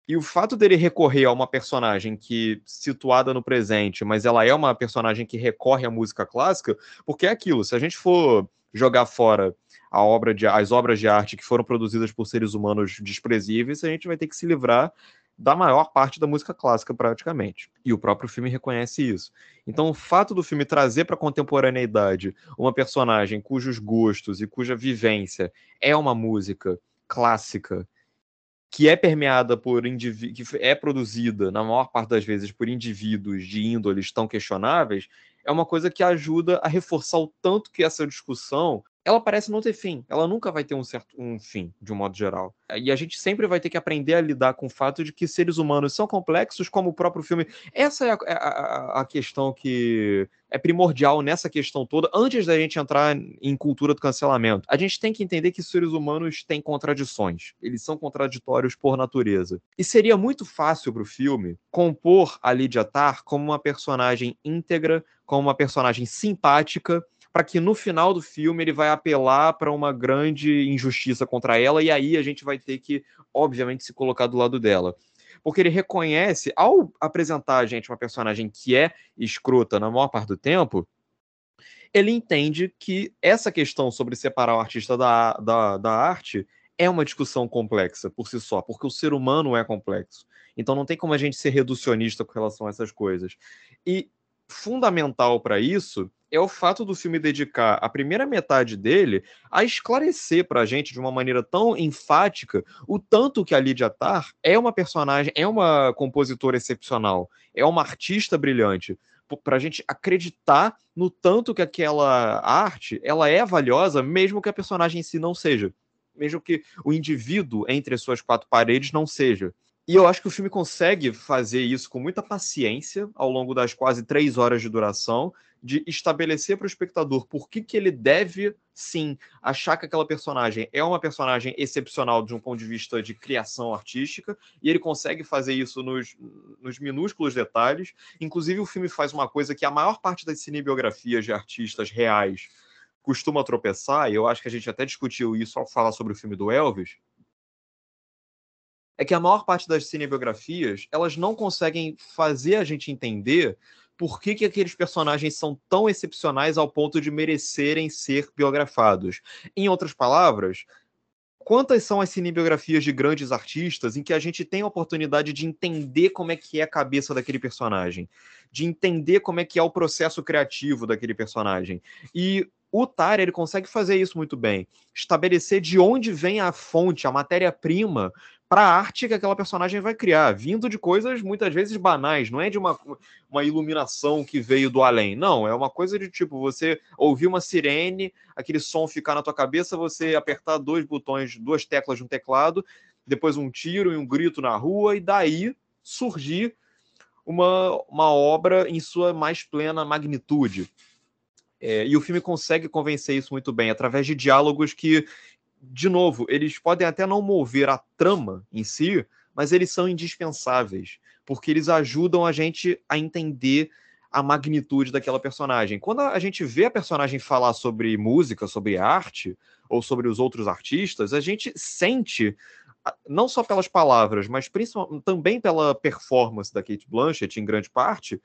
E o fato dele recorrer a uma personagem que situada no presente, mas ela é uma personagem que recorre à música clássica, porque é aquilo, se a gente for jogar fora a obra de, as obras de arte que foram produzidas por seres humanos desprezíveis, a gente vai ter que se livrar da maior parte da música clássica, praticamente. E o próprio filme reconhece isso. Então, o fato do filme trazer para a contemporaneidade uma personagem cujos gostos e cuja vivência é uma música clássica que é permeada por que é produzida na maior parte das vezes por indivíduos de índoles tão questionáveis, é uma coisa que ajuda a reforçar o tanto que essa discussão ela parece não ter fim. Ela nunca vai ter um certo um fim, de um modo geral. E a gente sempre vai ter que aprender a lidar com o fato de que seres humanos são complexos, como o próprio filme. Essa é a, a, a questão que é primordial nessa questão toda, antes da gente entrar em cultura do cancelamento. A gente tem que entender que seres humanos têm contradições. Eles são contraditórios por natureza. E seria muito fácil para o filme compor a Lydia Tarr como uma personagem íntegra, como uma personagem simpática, para que no final do filme ele vai apelar para uma grande injustiça contra ela e aí a gente vai ter que, obviamente, se colocar do lado dela. Porque ele reconhece, ao apresentar a gente uma personagem que é escrota na maior parte do tempo, ele entende que essa questão sobre separar o artista da, da, da arte é uma discussão complexa por si só, porque o ser humano é complexo. Então não tem como a gente ser reducionista com relação a essas coisas. E fundamental para isso é o fato do filme dedicar a primeira metade dele a esclarecer para a gente de uma maneira tão enfática o tanto que a Lydia Tarr é uma personagem, é uma compositora excepcional, é uma artista brilhante, para a gente acreditar no tanto que aquela arte ela é valiosa, mesmo que a personagem em si não seja, mesmo que o indivíduo entre as suas quatro paredes não seja. E eu acho que o filme consegue fazer isso com muita paciência ao longo das quase três horas de duração, de estabelecer para o espectador por que, que ele deve, sim, achar que aquela personagem é uma personagem excepcional de um ponto de vista de criação artística, e ele consegue fazer isso nos, nos minúsculos detalhes. Inclusive, o filme faz uma coisa que a maior parte das cinebiografias de artistas reais costuma tropeçar, e eu acho que a gente até discutiu isso ao falar sobre o filme do Elvis, é que a maior parte das cinebiografias, elas não conseguem fazer a gente entender por que, que aqueles personagens são tão excepcionais ao ponto de merecerem ser biografados. Em outras palavras, quantas são as cinebiografias de grandes artistas em que a gente tem a oportunidade de entender como é que é a cabeça daquele personagem, de entender como é que é o processo criativo daquele personagem. E o Tar ele consegue fazer isso muito bem, estabelecer de onde vem a fonte, a matéria-prima para a arte que aquela personagem vai criar, vindo de coisas muitas vezes banais, não é de uma, uma iluminação que veio do além, não, é uma coisa de tipo, você ouvir uma sirene, aquele som ficar na tua cabeça, você apertar dois botões, duas teclas de um teclado, depois um tiro e um grito na rua, e daí surgir uma, uma obra em sua mais plena magnitude. É, e o filme consegue convencer isso muito bem, através de diálogos que de novo, eles podem até não mover a trama em si, mas eles são indispensáveis, porque eles ajudam a gente a entender a magnitude daquela personagem. Quando a gente vê a personagem falar sobre música, sobre arte, ou sobre os outros artistas, a gente sente, não só pelas palavras, mas também pela performance da Kate Blanchett, em grande parte,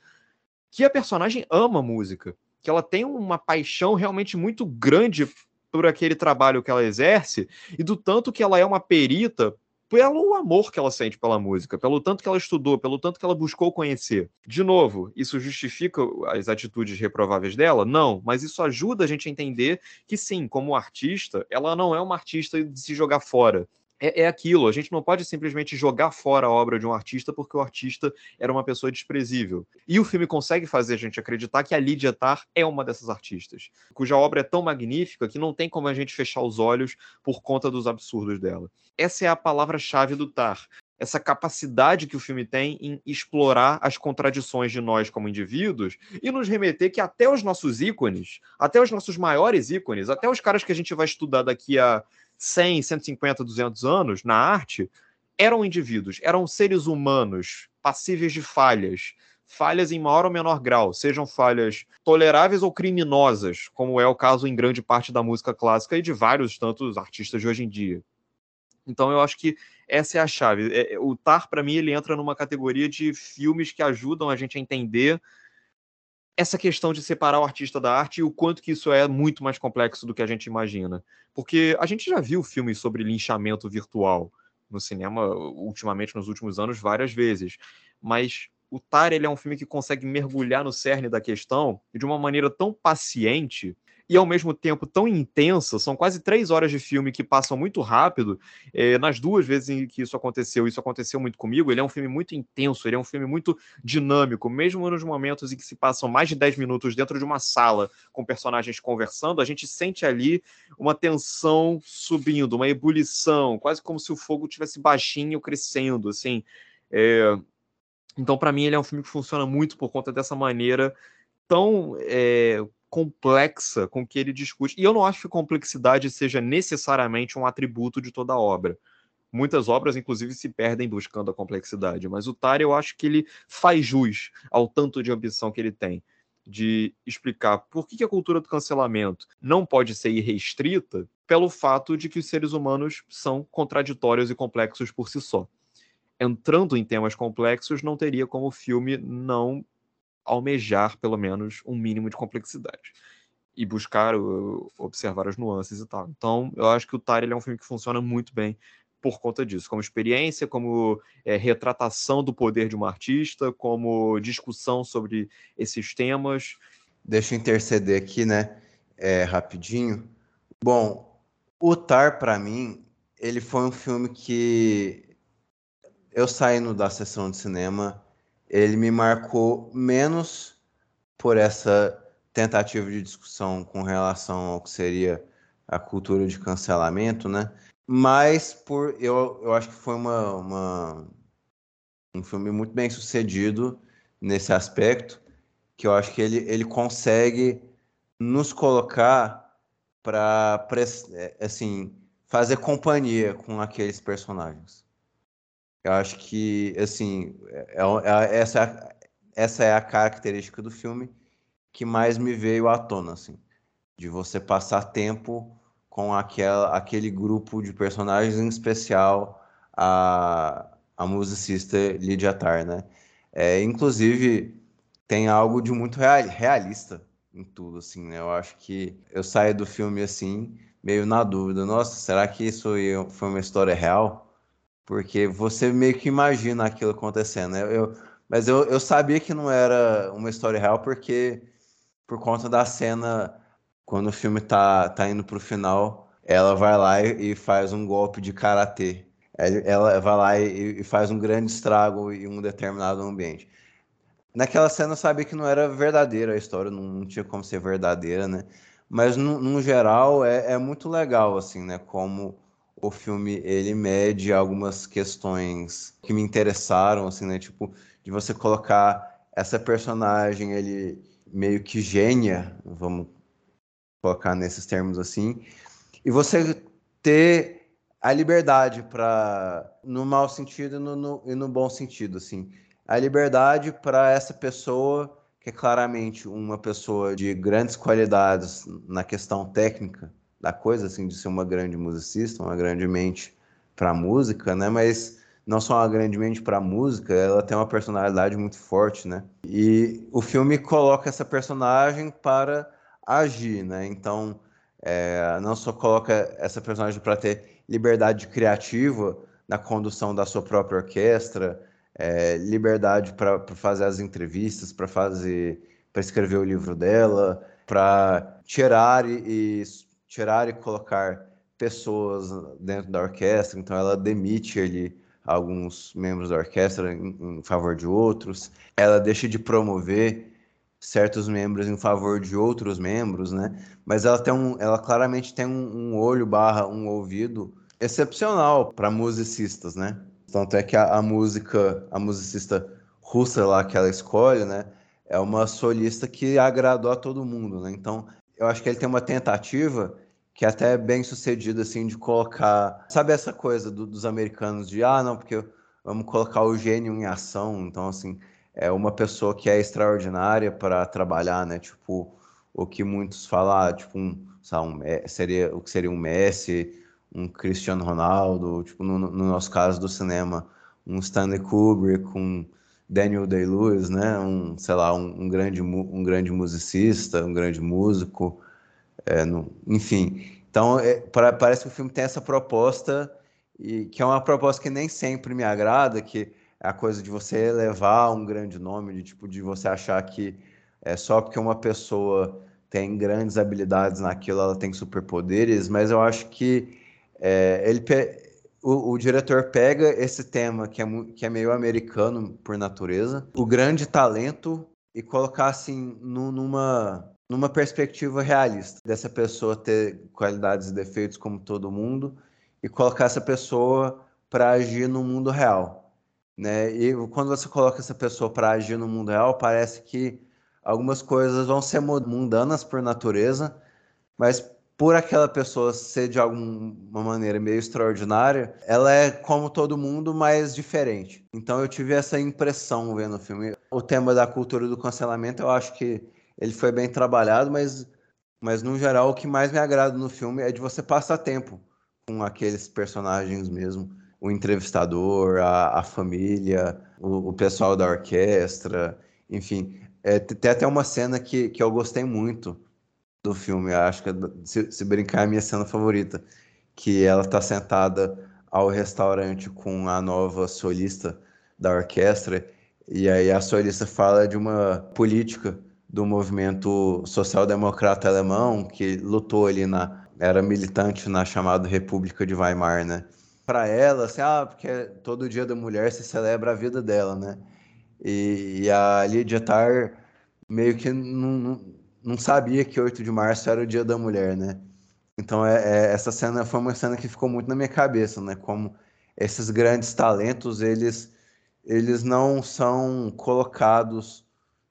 que a personagem ama música, que ela tem uma paixão realmente muito grande por aquele trabalho que ela exerce e do tanto que ela é uma perita pelo amor que ela sente pela música, pelo tanto que ela estudou, pelo tanto que ela buscou conhecer. De novo, isso justifica as atitudes reprováveis dela? Não, mas isso ajuda a gente a entender que sim, como artista, ela não é uma artista de se jogar fora é, é, aquilo. A gente não pode simplesmente jogar fora a obra de um artista porque o artista era uma pessoa desprezível. E o filme consegue fazer a gente acreditar que a Lydia Tarr é uma dessas artistas, cuja obra é tão magnífica que não tem como a gente fechar os olhos por conta dos absurdos dela. Essa é a palavra-chave do Tarr. Essa capacidade que o filme tem em explorar as contradições de nós como indivíduos e nos remeter que até os nossos ícones, até os nossos maiores ícones, até os caras que a gente vai estudar daqui a 100, 150, 200 anos na arte, eram indivíduos, eram seres humanos passíveis de falhas, falhas em maior ou menor grau, sejam falhas toleráveis ou criminosas, como é o caso em grande parte da música clássica e de vários tantos artistas de hoje em dia. Então eu acho que essa é a chave. É, o Tar, para mim, ele entra numa categoria de filmes que ajudam a gente a entender essa questão de separar o artista da arte e o quanto que isso é muito mais complexo do que a gente imagina. Porque a gente já viu filmes sobre linchamento virtual no cinema ultimamente nos últimos anos várias vezes, mas o Tar ele é um filme que consegue mergulhar no cerne da questão de uma maneira tão paciente e ao mesmo tempo tão intensa. São quase três horas de filme que passam muito rápido. É, nas duas vezes em que isso aconteceu, isso aconteceu muito comigo. Ele é um filme muito intenso, ele é um filme muito dinâmico, mesmo nos momentos em que se passam mais de dez minutos dentro de uma sala com personagens conversando, a gente sente ali uma tensão subindo, uma ebulição, quase como se o fogo tivesse baixinho crescendo, assim. É... Então, para mim, ele é um filme que funciona muito por conta dessa maneira tão é, complexa com que ele discute. E eu não acho que complexidade seja necessariamente um atributo de toda obra. Muitas obras, inclusive, se perdem buscando a complexidade, mas o Tari, eu acho que ele faz jus ao tanto de ambição que ele tem de explicar por que a cultura do cancelamento não pode ser irrestrita pelo fato de que os seres humanos são contraditórios e complexos por si só. Entrando em temas complexos, não teria como o filme não almejar, pelo menos, um mínimo de complexidade. E buscar uh, observar as nuances e tal. Então, eu acho que o Tire é um filme que funciona muito bem por conta disso, como experiência, como é, retratação do poder de uma artista, como discussão sobre esses temas. Deixa eu interceder aqui, né, é, rapidinho. Bom, o Tar, para mim, ele foi um filme que eu saindo da sessão de cinema ele me marcou menos por essa tentativa de discussão com relação ao que seria a cultura de cancelamento, né? Mas por eu, eu acho que foi uma, uma um filme muito bem sucedido nesse aspecto, que eu acho que ele, ele consegue nos colocar para é, assim fazer companhia com aqueles personagens. Eu acho que, assim, é, é, essa, essa é a característica do filme que mais me veio à tona, assim, de você passar tempo com aquela, aquele grupo de personagens, em especial a, a musicista Lydia Tarr, né? É, inclusive, tem algo de muito real, realista em tudo, assim, né? Eu acho que eu saio do filme, assim, meio na dúvida. Nossa, será que isso foi uma história real? Porque você meio que imagina aquilo acontecendo. Né? Eu, mas eu, eu sabia que não era uma história real porque por conta da cena quando o filme tá, tá indo pro final, ela vai lá e, e faz um golpe de karatê ela vai lá e, e faz um grande estrago em um determinado ambiente. Naquela cena eu sabia que não era verdadeira a história, não, não tinha como ser verdadeira, né? Mas no, no geral é, é, muito legal, assim, né? Como o filme ele mede algumas questões que me interessaram, assim, né? Tipo, de você colocar essa personagem, ele meio que gênia, vamos colocar nesses termos assim, e você ter a liberdade para, no mau sentido e no, no, e no bom sentido, assim a liberdade para essa pessoa, que é claramente uma pessoa de grandes qualidades na questão técnica da coisa, assim, de ser uma grande musicista, uma grande mente para música, né? Mas não só uma grande mente para música, ela tem uma personalidade muito forte, né? E o filme coloca essa personagem para agir, né? Então, é, não só coloca essa personagem para ter liberdade criativa na condução da sua própria orquestra, é, liberdade para fazer as entrevistas, para fazer, para escrever o livro dela, para tirar e, e, tirar e colocar pessoas dentro da orquestra. Então ela demite ali alguns membros da orquestra em, em favor de outros. Ela deixa de promover certos membros em favor de outros membros, né? Mas ela tem um, ela claramente tem um, um olho barra um ouvido excepcional para musicistas, né? Tanto é que a, a, música, a musicista russa lá que ela escolhe, né, é uma solista que agradou a todo mundo, né? Então, eu acho que ele tem uma tentativa que é até bem sucedida, assim, de colocar... Sabe essa coisa do, dos americanos de, ah, não, porque vamos colocar o gênio em ação. Então, assim, é uma pessoa que é extraordinária para trabalhar, né? Tipo, o que muitos falam, ah, tipo, um, sabe, um, seria, o que seria um Messi, um Cristiano Ronaldo, tipo, no, no nosso caso do cinema, um Stanley Kubrick, um Daniel Day-Lewis, né? Um, sei lá, um, um, grande, um grande musicista, um grande músico, é, no, enfim. Então, é, pra, parece que o filme tem essa proposta, e que é uma proposta que nem sempre me agrada, que é a coisa de você elevar um grande nome, de tipo de você achar que é só porque uma pessoa tem grandes habilidades naquilo, ela tem superpoderes, mas eu acho que é, ele o, o, diretor pega esse tema que é, que é meio americano por natureza, o grande talento, e colocar assim numa, numa perspectiva realista dessa pessoa ter qualidades e defeitos como todo mundo e colocar essa pessoa para agir no mundo real. Né? E quando você coloca essa pessoa para agir no mundo real, parece que algumas coisas vão ser mundanas por natureza, mas por aquela pessoa ser de alguma maneira meio extraordinária, ela é como todo mundo, mas diferente. Então eu tive essa impressão vendo o filme. O tema da cultura do cancelamento, eu acho que ele foi bem trabalhado, mas, mas no geral o que mais me agrada no filme é de você passar tempo com aqueles personagens mesmo. O entrevistador, a, a família, o, o, pessoal da orquestra, enfim. É, tem até uma cena que, que eu gostei muito, do filme. Acho que, se, se brincar, é a minha cena favorita. Que ela está sentada ao restaurante com a nova solista da orquestra. E aí a solista fala de uma política do movimento social-democrata alemão que lutou ali na era militante na chamada República de Weimar, né? Para ela, assim, ah, porque todo dia da mulher se celebra a vida dela, né? E, e a Lydia Tarr meio que não, não sabia que 8 de março era o Dia da Mulher, né? Então é, é, essa cena foi uma cena que ficou muito na minha cabeça, né? Como esses grandes talentos eles eles não são colocados,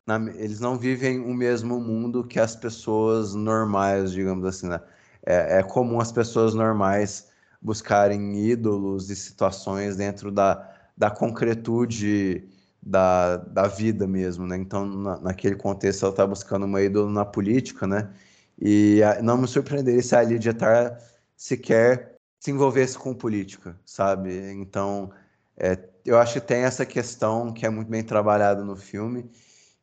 na, eles não vivem o mesmo mundo que as pessoas normais, digamos assim, né? É, é comum as pessoas normais buscarem ídolos e situações dentro da, da concretude da, da vida mesmo, né? Então, na, naquele contexto, ela está buscando uma ídolo na política, né? E a, não me surpreenderia se a Lídia Tar sequer se envolvesse com política, sabe? Então, é, eu acho que tem essa questão que é muito bem trabalhada no filme.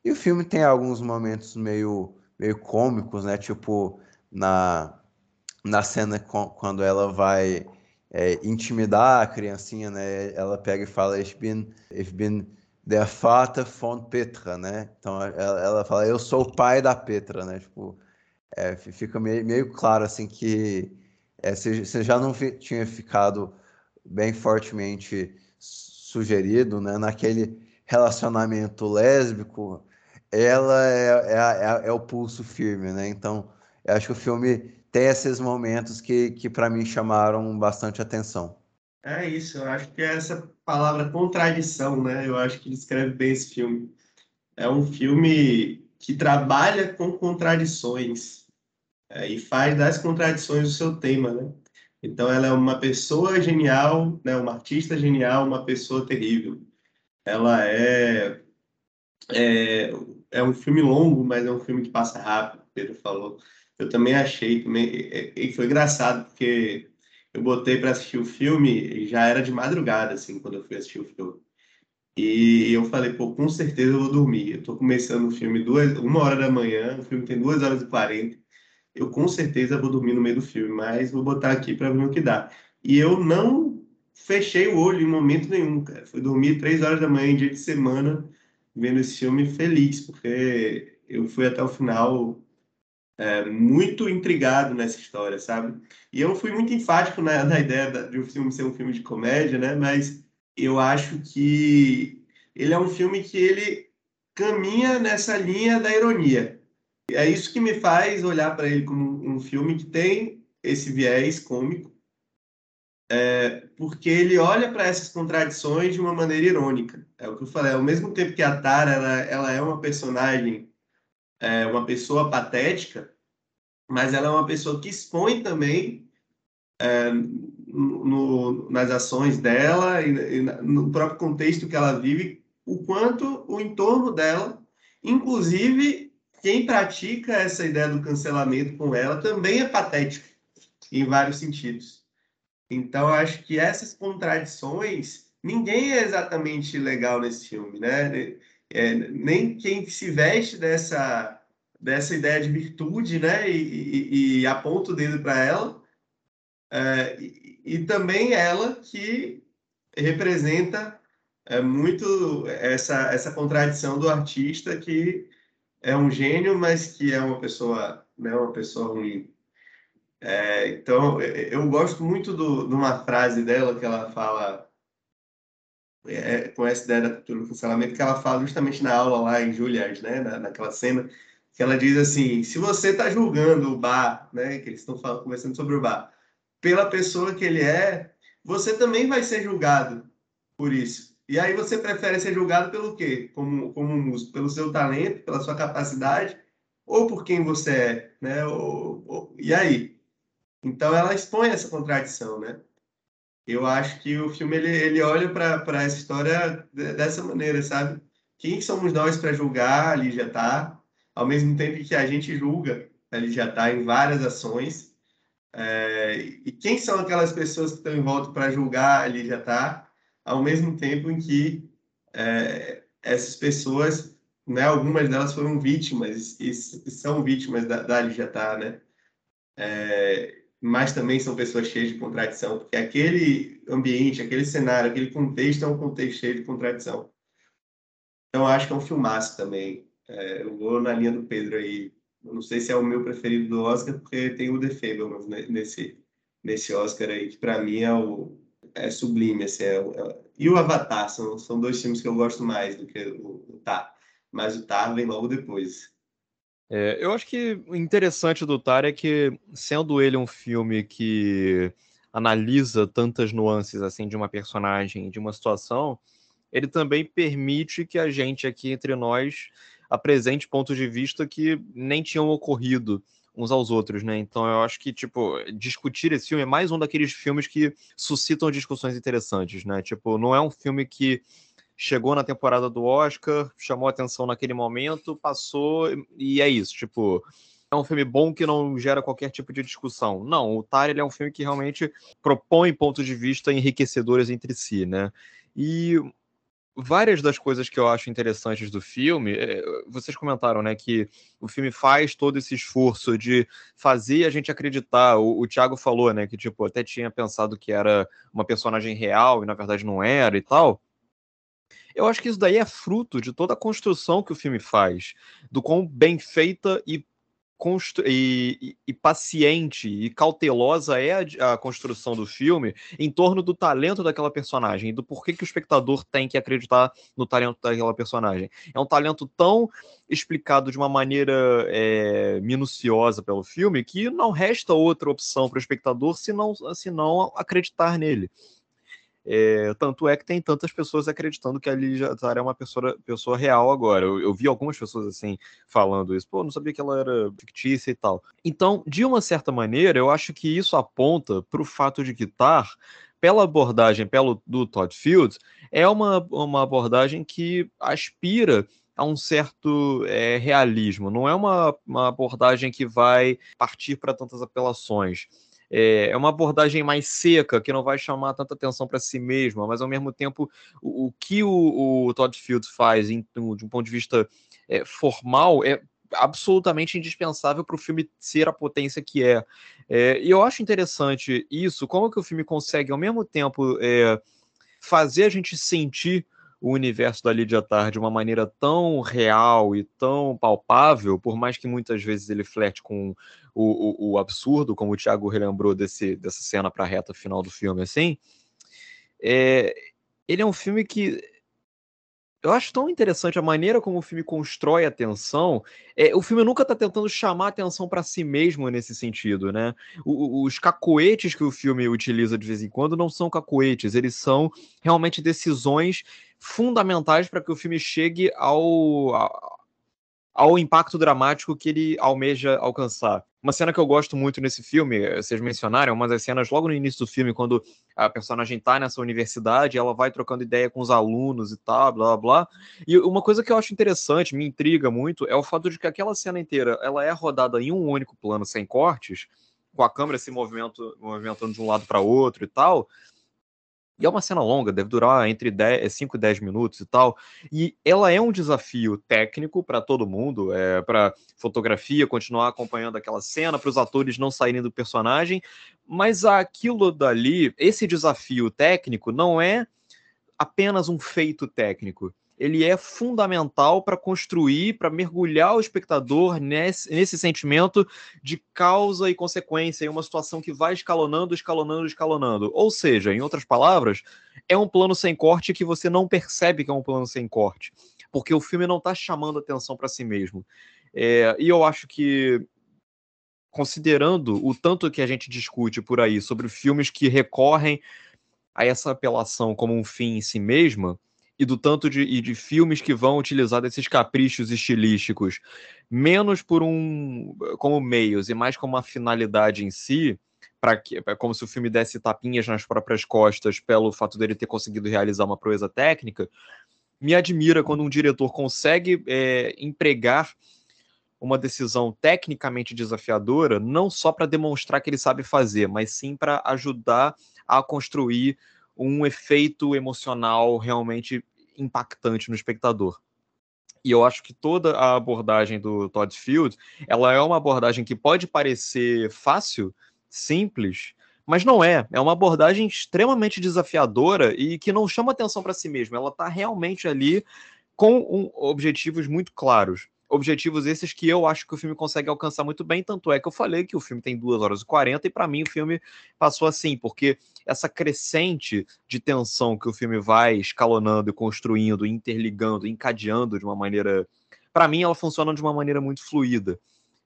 E o filme tem alguns momentos meio, meio cômicos, né? Tipo, na, na cena com, quando ela vai é, intimidar a criancinha, né? Ela pega e fala, ich bin, ich bin der Vater von Petra, né? Então ela, ela, fala, eu sou o pai da Petra, né? Tipo, é, fica meio, meio, claro assim que é, já não tinha ficado bem fortemente sugerido, né? Naquele relacionamento lésbico, ela é, é, é, é o pulso firme, né? Então, eu acho que o filme tem esses momentos que, que para mim chamaram bastante atenção. É isso, eu acho que é essa palavra contradição, né? Eu acho que descreve bem esse filme. É um filme que trabalha com contradições é, e faz das contradições o seu tema, né? Então ela é uma pessoa genial, né? Uma artista genial, uma pessoa terrível. Ela é é, é um filme longo, mas é um filme que passa rápido. Pedro falou. Eu também achei também e foi engraçado porque eu botei para assistir o filme e já era de madrugada assim quando eu fui assistir o filme. E eu falei, pô, com certeza eu vou dormir. Eu tô começando o filme duas, uma hora da manhã, o filme tem duas horas e quarenta. Eu com certeza vou dormir no meio do filme, mas vou botar aqui para ver o que dá. E eu não fechei o olho em momento nenhum, cara. Fui dormir três horas da manhã em dia de semana, vendo esse filme feliz, porque eu fui até o final é, muito intrigado nessa história, sabe? E eu fui muito enfático na, na ideia de o filme ser um filme de comédia, né? Mas eu acho que ele é um filme que ele caminha nessa linha da ironia. É isso que me faz olhar para ele como um filme que tem esse viés cômico, é, porque ele olha para essas contradições de uma maneira irônica. É o que eu falei, ao mesmo tempo que a Tara ela, ela é uma personagem, é, uma pessoa patética, mas ela é uma pessoa que expõe também é, no, nas ações dela e, e, no próprio contexto que ela vive, o quanto o entorno dela, inclusive quem pratica essa ideia do cancelamento com ela, também é patético em vários sentidos. Então, acho que essas contradições, ninguém é exatamente legal nesse filme, né? É, nem quem se veste dessa, dessa ideia de virtude, né? E, e, e aponta o dedo para ela, é, e, e, também ela que representa é, muito essa, essa contradição do artista que é um gênio, mas que é uma pessoa, né, uma pessoa ruim. É, então, eu gosto muito do, de uma frase dela que ela fala é, com essa ideia da cultura do cancelamento, que ela fala justamente na aula lá em Juilliard, né, na, naquela cena, que ela diz assim, se você está julgando o bar, né, que eles estão conversando sobre o bar, pela pessoa que ele é, você também vai ser julgado por isso. E aí você prefere ser julgado pelo quê? Como, como músico? Pelo seu talento, pela sua capacidade, ou por quem você é, né? Ou, ou... E aí? Então ela expõe essa contradição, né? Eu acho que o filme ele, ele olha para essa história dessa maneira, sabe? Quem somos nós para julgar? Ali já está. Ao mesmo tempo que a gente julga, ali já está em várias ações é, e quem são aquelas pessoas que estão em volta para julgar ali já está, ao mesmo tempo em que é, essas pessoas, né, algumas delas foram vítimas e, são vítimas da, da está né? É, mas também são pessoas cheias de contradição, porque aquele ambiente, aquele cenário, aquele contexto é um contexto cheio de contradição. Então, acho que é um filmaço também. É, eu vou na linha do Pedro aí, eu não sei se é o meu preferido do Oscar, porque tem o The Fablemans nesse, nesse Oscar aí, que para mim é, o, é sublime. Assim, é, é, e o Avatar, são, são dois filmes que eu gosto mais do que o, o Tar. Mas o Tar vem logo depois. É, eu acho que o interessante do Tar é que, sendo ele um filme que analisa tantas nuances assim de uma personagem, de uma situação, ele também permite que a gente aqui entre nós apresente pontos de vista que nem tinham ocorrido uns aos outros, né? Então eu acho que, tipo, discutir esse filme é mais um daqueles filmes que suscitam discussões interessantes, né? Tipo, não é um filme que chegou na temporada do Oscar, chamou atenção naquele momento, passou e é isso, tipo, é um filme bom que não gera qualquer tipo de discussão. Não, o Tar é um filme que realmente propõe pontos de vista enriquecedores entre si, né? E várias das coisas que eu acho interessantes do filme, é, vocês comentaram, né, que o filme faz todo esse esforço de fazer a gente acreditar. O, o Thiago falou, né, que tipo até tinha pensado que era uma personagem real e na verdade não era e tal. Eu acho que isso daí é fruto de toda a construção que o filme faz, do quão bem feita e e, e, paciente e cautelosa é a, a, construção do filme em torno do talento daquela personagem, do porquê que o espectador tem que acreditar no talento daquela personagem. É um talento tão explicado de uma maneira é, minuciosa pelo filme que não resta outra opção para o espectador senão acreditar nele. É, tanto é que tem tantas pessoas acreditando que a Lígia Tara é uma pessoa, pessoa real agora. Eu, eu, vi algumas pessoas assim falando isso. Pô, não sabia que ela era fictícia e tal. Então, de uma certa maneira, eu acho que isso aponta para o fato de que Tar, pela abordagem pelo, do Todd Fields, é uma, uma abordagem que aspira a um certo é, realismo. Não é uma, uma abordagem que vai partir para tantas apelações é, é uma abordagem mais seca, que não vai chamar tanta atenção para si mesma, mas ao mesmo tempo o, o que o, o, Todd Fields faz em, de um ponto de vista é, formal é absolutamente indispensável para o filme ser a potência que é. é. E eu acho interessante isso, como que o filme consegue ao mesmo tempo é, fazer a gente sentir o universo da Lídia Tarde de uma maneira tão real e tão palpável, por mais que muitas vezes ele flerte com o, o, o absurdo, como o Thiago relembrou desse, dessa cena para a reta final do filme, assim, é, ele é um filme que eu acho tão interessante a maneira como o filme constrói a tensão. É, o filme nunca está tentando chamar a atenção para si mesmo nesse sentido, né? O, os cacoetes que o filme utiliza de vez em quando não são cacoetes, eles são realmente decisões fundamentais para que o filme chegue ao, ao impacto dramático que ele almeja alcançar. Uma cena que eu gosto muito nesse filme, vocês mencionaram, uma das cenas logo no início do filme, quando a personagem tá nessa universidade, ela vai trocando ideia com os alunos e tal, blá, blá, blá. E uma coisa que eu acho interessante, me intriga muito, é o fato de que aquela cena inteira, ela é rodada em um único plano, sem cortes, com a câmera se movimento, movimentando de um lado para outro e tal, e é uma cena longa, deve durar entre 10, 5 e 10 minutos e tal. E ela é um desafio técnico para todo mundo, é, para fotografia, continuar acompanhando aquela cena, para os atores não saírem do personagem. Mas aquilo dali, esse desafio técnico, não é apenas um feito técnico ele é fundamental para construir, para mergulhar o espectador nesse, nesse sentimento de causa e consequência em uma situação que vai escalonando, escalonando, escalonando. Ou seja, em outras palavras, é um plano sem corte que você não percebe que é um plano sem corte, porque o filme não está chamando atenção para si mesmo. É, e eu acho que considerando o tanto que a gente discute por aí sobre filmes que recorrem a essa apelação como um fim em si mesma, e do tanto de, e de filmes que vão utilizar desses caprichos estilísticos, menos por um como meios e mais como uma finalidade em si, para que como se o filme desse tapinhas nas próprias costas pelo fato dele ter conseguido realizar uma proeza técnica, me admira quando um diretor consegue é, empregar uma decisão tecnicamente desafiadora, não só para demonstrar que ele sabe fazer, mas sim para ajudar a construir um efeito emocional realmente impactante no espectador. E eu acho que toda a abordagem do Todd Field, ela é uma abordagem que pode parecer fácil, simples, mas não é. É uma abordagem extremamente desafiadora e que não chama atenção para si mesma. Ela está realmente ali com um, objetivos muito claros objetivos esses que eu acho que o filme consegue alcançar muito bem, tanto é que eu falei que o filme tem 2 horas e 40 e para mim o filme passou assim, porque essa crescente de tensão que o filme vai escalonando e construindo, interligando, encadeando de uma maneira, para mim ela funciona de uma maneira muito fluida.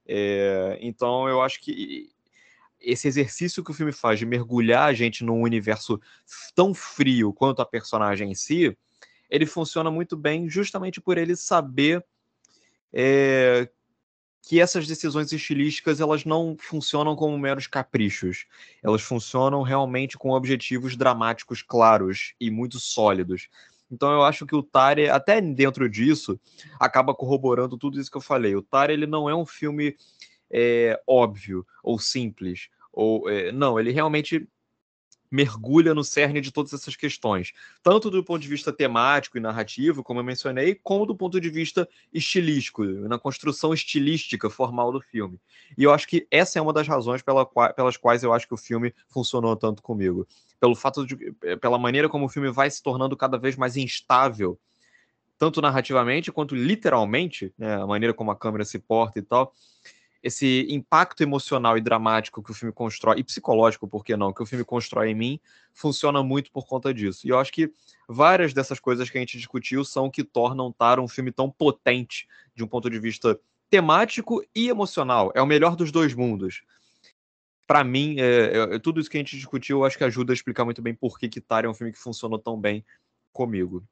É, então eu acho que esse exercício que o filme faz de mergulhar a gente num universo tão frio quanto a personagem em si, ele funciona muito bem justamente por ele saber é, que essas decisões estilísticas elas não funcionam como meros caprichos. Elas funcionam realmente com objetivos dramáticos claros e muito sólidos. Então eu acho que o Tare, até dentro disso, acaba corroborando tudo isso que eu falei. O Tare ele não é um filme é, óbvio ou simples. Ou, é, não, ele realmente mergulha no cerne de todas essas questões, tanto do ponto de vista temático e narrativo, como eu mencionei, como do ponto de vista estilístico, na construção estilística formal do filme. E eu acho que essa é uma das razões pela, pelas quais eu acho que o filme funcionou tanto comigo. Pelo fato de, eh, pela maneira como o filme vai se tornando cada vez mais instável, tanto narrativamente quanto literalmente, né, a maneira como a câmera se porta e tal esse impacto emocional e dramático que o filme constrói, e psicológico, por que não, que o filme constrói em mim, funciona muito por conta disso. E eu acho que várias dessas coisas que a gente discutiu são o que tornam Tar um filme tão potente de um ponto de vista temático e emocional. É o melhor dos dois mundos. Para mim, é, é, tudo isso que a gente discutiu, eu acho que ajuda a explicar muito bem por que, que Tar é um filme que funcionou tão bem comigo.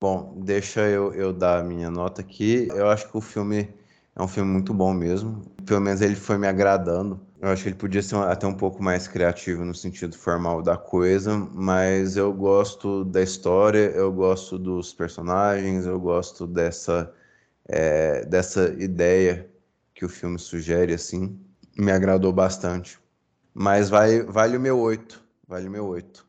Bom, deixa eu, eu dar a minha nota aqui. Eu acho que o filme é um filme muito bom mesmo. Pelo menos ele foi me agradando. Eu acho que ele podia ser até um pouco mais criativo no sentido formal da coisa, mas eu gosto da história, eu gosto dos personagens, eu gosto dessa, é, dessa ideia que o filme sugere, assim. Me agradou bastante. Mas vai, vale o meu 8. Vale o meu 8.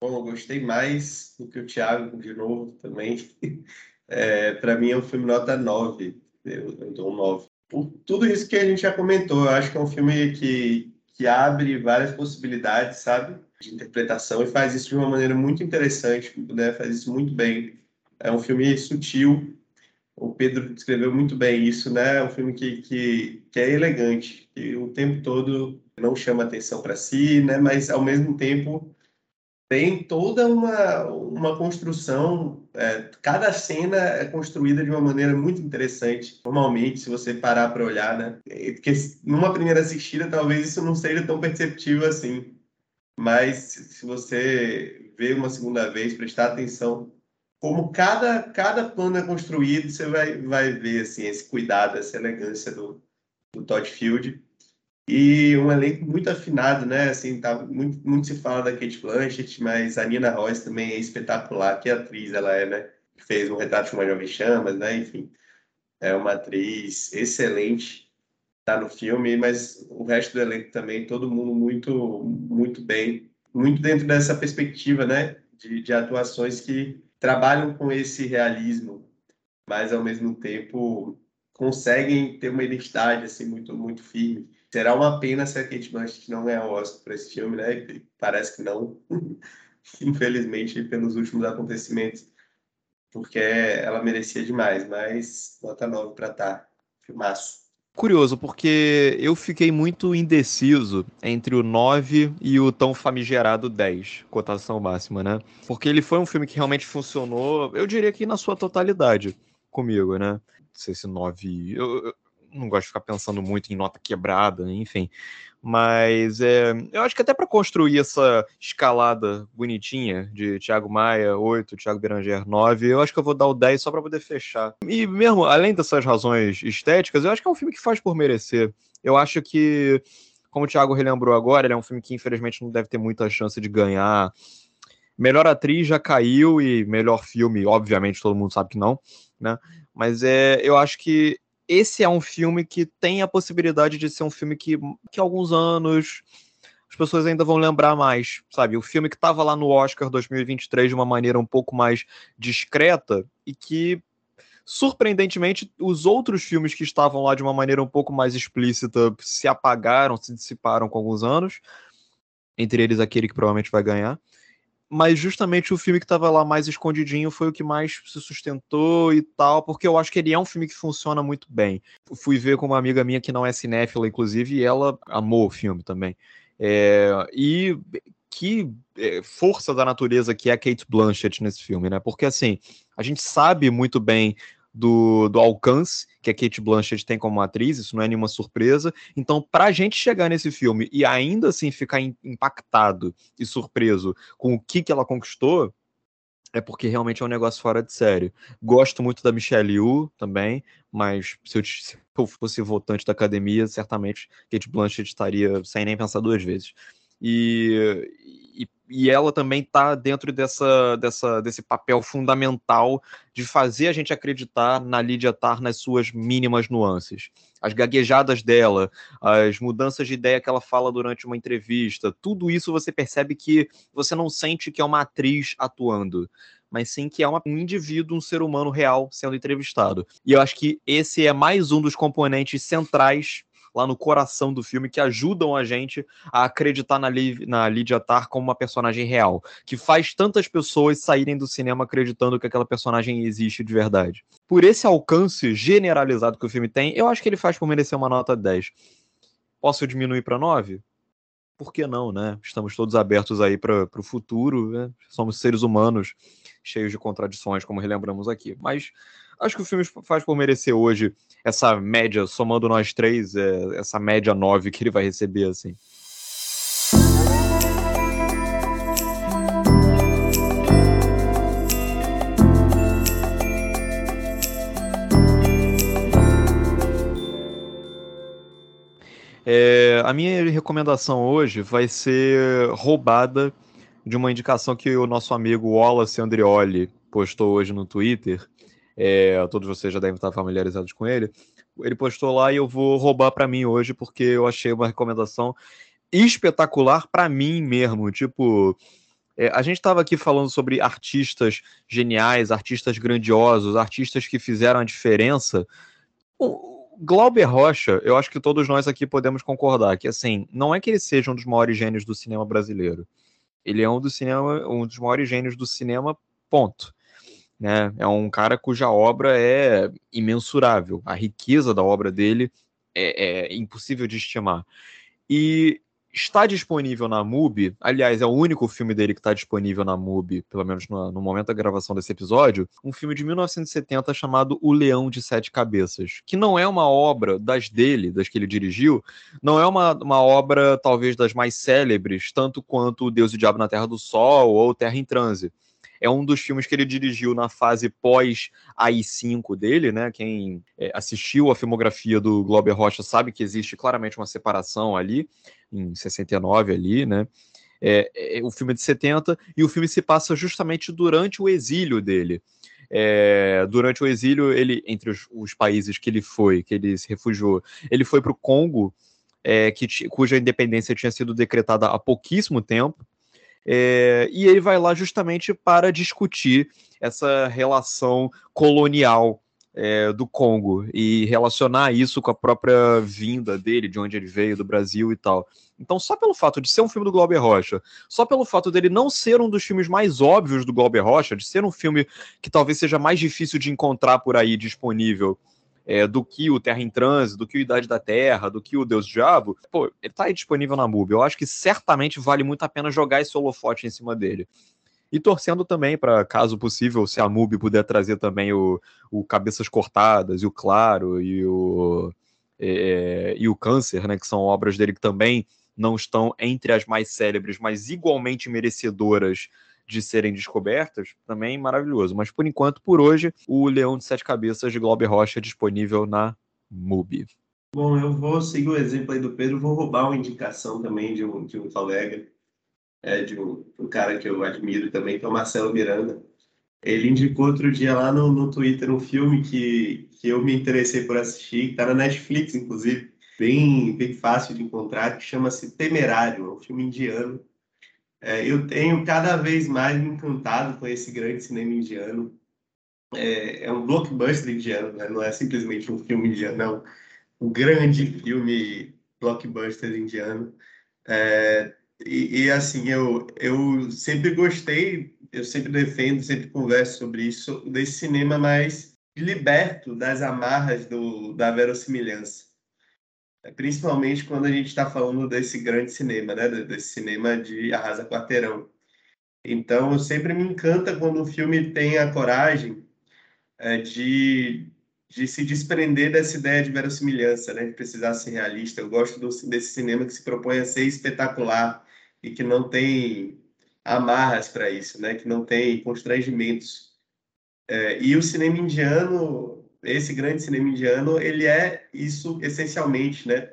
Bom, eu gostei mais do que o Thiago, de novo, também. É, Para mim é um filme nota 9 eu, eu dou um 9. Por tudo isso que a gente já comentou, eu acho que é um filme que, que abre várias possibilidades, sabe? De interpretação e faz isso de uma maneira muito interessante, né? faz isso muito bem. É um filme sutil, o Pedro descreveu muito bem isso, né? É um filme que, que, que é elegante, que o tempo todo não chama atenção para si, né? Mas ao mesmo tempo tem toda uma, uma construção, é, cada cena é construída de uma maneira muito interessante, normalmente, se você parar para olhar, né? Porque numa primeira assistida, talvez isso não seja tão perceptível assim, mas se você ver uma segunda vez, prestar atenção, como cada, cada plano é construído, você vai, vai ver assim, esse cuidado, essa elegância do, do Todd Field. E um elenco muito afinado, né? Assim, tá, muito, muito se fala da Kate Blanchett, mas a Nina Royce também é espetacular, que atriz ela é, né? Fez um retrato de uma jovem chamas, né? Enfim, é uma atriz excelente, tá no filme, mas o resto do elenco também, todo mundo muito, muito bem, muito dentro dessa perspectiva, né? De, de atuações que trabalham com esse realismo, mas ao mesmo tempo conseguem ter uma identidade assim muito, muito firme. Será uma pena se a Kate Blanchett não ganhar o Oscar por esse filme, né? Parece que não, infelizmente, pelos últimos acontecimentos, porque ela merecia demais, mas nota 9 para tá. Filmaço. Curioso, porque eu fiquei muito indeciso entre o 9 e o tão famigerado 10, cotação máxima, né? Porque ele foi um filme que realmente funcionou, eu diria que na sua totalidade comigo, né? Não sei se 9. Eu, não gosto de ficar pensando muito em nota quebrada, enfim. Mas é, eu acho que até para construir essa escalada bonitinha de Thiago Maia 8, Thiago Beranger 9, eu acho que eu vou dar o 10 só para poder fechar. E mesmo, além dessas razões estéticas, eu acho que é um filme que faz por merecer. Eu acho que, como o Thiago relembrou agora, ele é um filme que infelizmente não deve ter muita chance de ganhar. Melhor atriz já caiu e melhor filme, obviamente, todo mundo sabe que não, né? Mas é, eu acho que esse é um filme que tem a possibilidade de ser um filme que, que alguns anos as pessoas ainda vão lembrar mais, sabe? O filme que estava lá no Oscar 2023 de uma maneira um pouco mais discreta e que, surpreendentemente, os outros filmes que estavam lá de uma maneira um pouco mais explícita se apagaram, se dissiparam com alguns anos, entre eles aquele que provavelmente vai ganhar mas justamente o filme que estava lá mais escondidinho foi o que mais se sustentou e tal, porque eu acho que ele é um filme que funciona muito bem. Fui ver com uma amiga minha que não é cinéfila, inclusive, e ela amou o filme também. É, e que é, força da natureza que é a Kate Blanchett nesse filme, né? Porque assim, a gente sabe muito bem do, do alcance que a Kate Blanchett tem como atriz, isso não é nenhuma surpresa. Então, para a gente chegar nesse filme e ainda assim ficar impactado e surpreso com o que, que ela conquistou, é porque realmente é um negócio fora de série. Gosto muito da Michelle Yu também, mas se eu, se eu fosse votante da academia, certamente Kate Blanchett estaria sem nem pensar duas vezes. E, e, e, ela também está dentro dessa, dessa, desse papel fundamental de fazer a gente acreditar na Lydia Tarr nas suas mínimas nuances. As gaguejadas dela, as mudanças de ideia que ela fala durante uma entrevista, tudo isso você percebe que você não sente que é uma atriz atuando, mas sim que é uma, um indivíduo, um ser humano real sendo entrevistado. E eu acho que esse é mais um dos componentes centrais lá no coração do filme, que ajudam a gente a acreditar na, Liv na Lydia Tarr como uma personagem real, que faz tantas pessoas saírem do cinema acreditando que aquela personagem existe de verdade. Por esse alcance generalizado que o filme tem, eu acho que ele faz por merecer uma nota 10. Posso diminuir para 9? Por que não, né? Estamos todos abertos aí para o futuro, né? Somos seres humanos cheios de contradições, como relembramos aqui. Mas acho que o filme faz por merecer hoje essa média, somando nós três, é, essa média 9 que ele vai receber, assim. É, a minha recomendação hoje vai ser roubada de uma indicação que o nosso amigo Wallace Andrioli postou hoje no Twitter. É, todos vocês já devem estar familiarizados com ele. Ele postou lá e eu vou roubar para mim hoje porque eu achei uma recomendação espetacular para mim mesmo. Tipo, é, a gente estava aqui falando sobre artistas geniais, artistas grandiosos, artistas que fizeram a diferença. O, Glauber Rocha, eu acho que todos nós aqui podemos concordar que, assim, não é que ele seja um dos maiores gênios do cinema brasileiro. Ele é um, do cinema, um dos maiores gênios do cinema, ponto. Né? É um cara cuja obra é imensurável. A riqueza da obra dele é, é impossível de estimar. E está disponível na MUBI, aliás, é o único filme dele que está disponível na MUBI, pelo menos no, no, momento da gravação desse episódio, um filme de 1970 chamado O Leão de Sete Cabeças, que não é uma obra das dele, das que ele dirigiu, não é uma, uma obra talvez das mais célebres, tanto quanto Deus e o Diabo na Terra do Sol ou Terra em Transe é um dos filmes que ele dirigiu na fase pós AI5 dele, né? Quem é, assistiu a filmografia do Glauber Rocha sabe que existe claramente uma separação ali, em 69 ali, né? É, é, o filme é de 70 e o filme se passa justamente durante o exílio dele. É, durante o exílio, ele entre os, os, países que ele foi, que ele se refugiou, ele foi para o Congo, é, que, cuja independência tinha sido decretada há pouquíssimo tempo. É, e ele vai lá justamente para discutir essa relação colonial é, do Congo e relacionar isso com a própria vinda dele, de onde ele veio, do Brasil e tal. Então, só pelo fato de ser um filme do Glauber Rocha, só pelo fato dele não ser um dos filmes mais óbvios do Glauber Rocha, de ser um filme que talvez seja mais difícil de encontrar por aí disponível é, do que o Terra em Trânsito, do que o Idade da Terra, do que o Deus Diabo, pô, ele tá aí disponível na MUBI. Eu acho que certamente vale muito a pena jogar esse holofote em cima dele. E torcendo também para, caso possível, se a MUBI puder trazer também o, o Cabeças Cortadas, e o Claro, e o, é, e o Câncer, né, que são obras dele que também não estão entre as mais célebres, mas igualmente merecedoras de serem descobertas, também maravilhoso. Mas por enquanto, por hoje, o Leão de Sete Cabeças de Glauber Rocha é disponível na MUBI. Bom, eu vou seguir o exemplo aí do Pedro, vou roubar uma indicação também de um, de um colega, é, de um, um cara que eu admiro também, que é o Marcelo Miranda. Ele indicou outro dia lá no, no Twitter um filme que, que eu me interessei por assistir, que está na Netflix, inclusive, bem, bem fácil de encontrar, que chama-se Temerário, é um filme indiano é, eu tenho cada vez mais me encantado com esse grande cinema indiano. É, é um blockbuster indiano, né? não é simplesmente um filme indiano, não. Um grande filme blockbuster indiano. É, e, e, assim, eu, eu sempre gostei, eu sempre defendo, sempre converso sobre isso, desse cinema mais liberto das amarras do, da verossimilhança principalmente quando a gente está falando desse grande cinema, né? Desse cinema de arrasa quarteirão. Então, sempre me encanta quando o filme tem a coragem é, de, de se desprender dessa ideia de verossimilhança, né? De precisar ser realista. Eu gosto do, desse cinema que se propõe a ser espetacular e que não tem amarras para isso, né? Que não tem constrangimentos. É, e o cinema indiano esse grande cinema indiano, ele é isso essencialmente, né?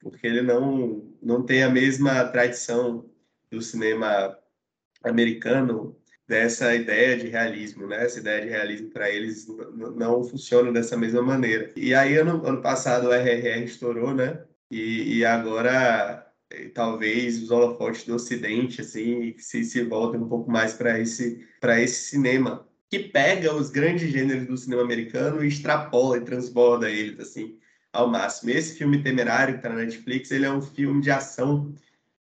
Porque ele não, não tem a mesma tradição do cinema americano dessa ideia de realismo, né? Essa ideia de realismo para eles não funciona dessa mesma maneira. E aí ano, ano passado o RRR estourou, né? E, e agora talvez os holofotes do Ocidente assim se, se voltem um pouco mais para esse para esse cinema que pega os grandes gêneros do cinema americano e extrapola e transborda eles, assim, ao máximo. Esse filme Temerário, que está na Netflix, ele é um filme de ação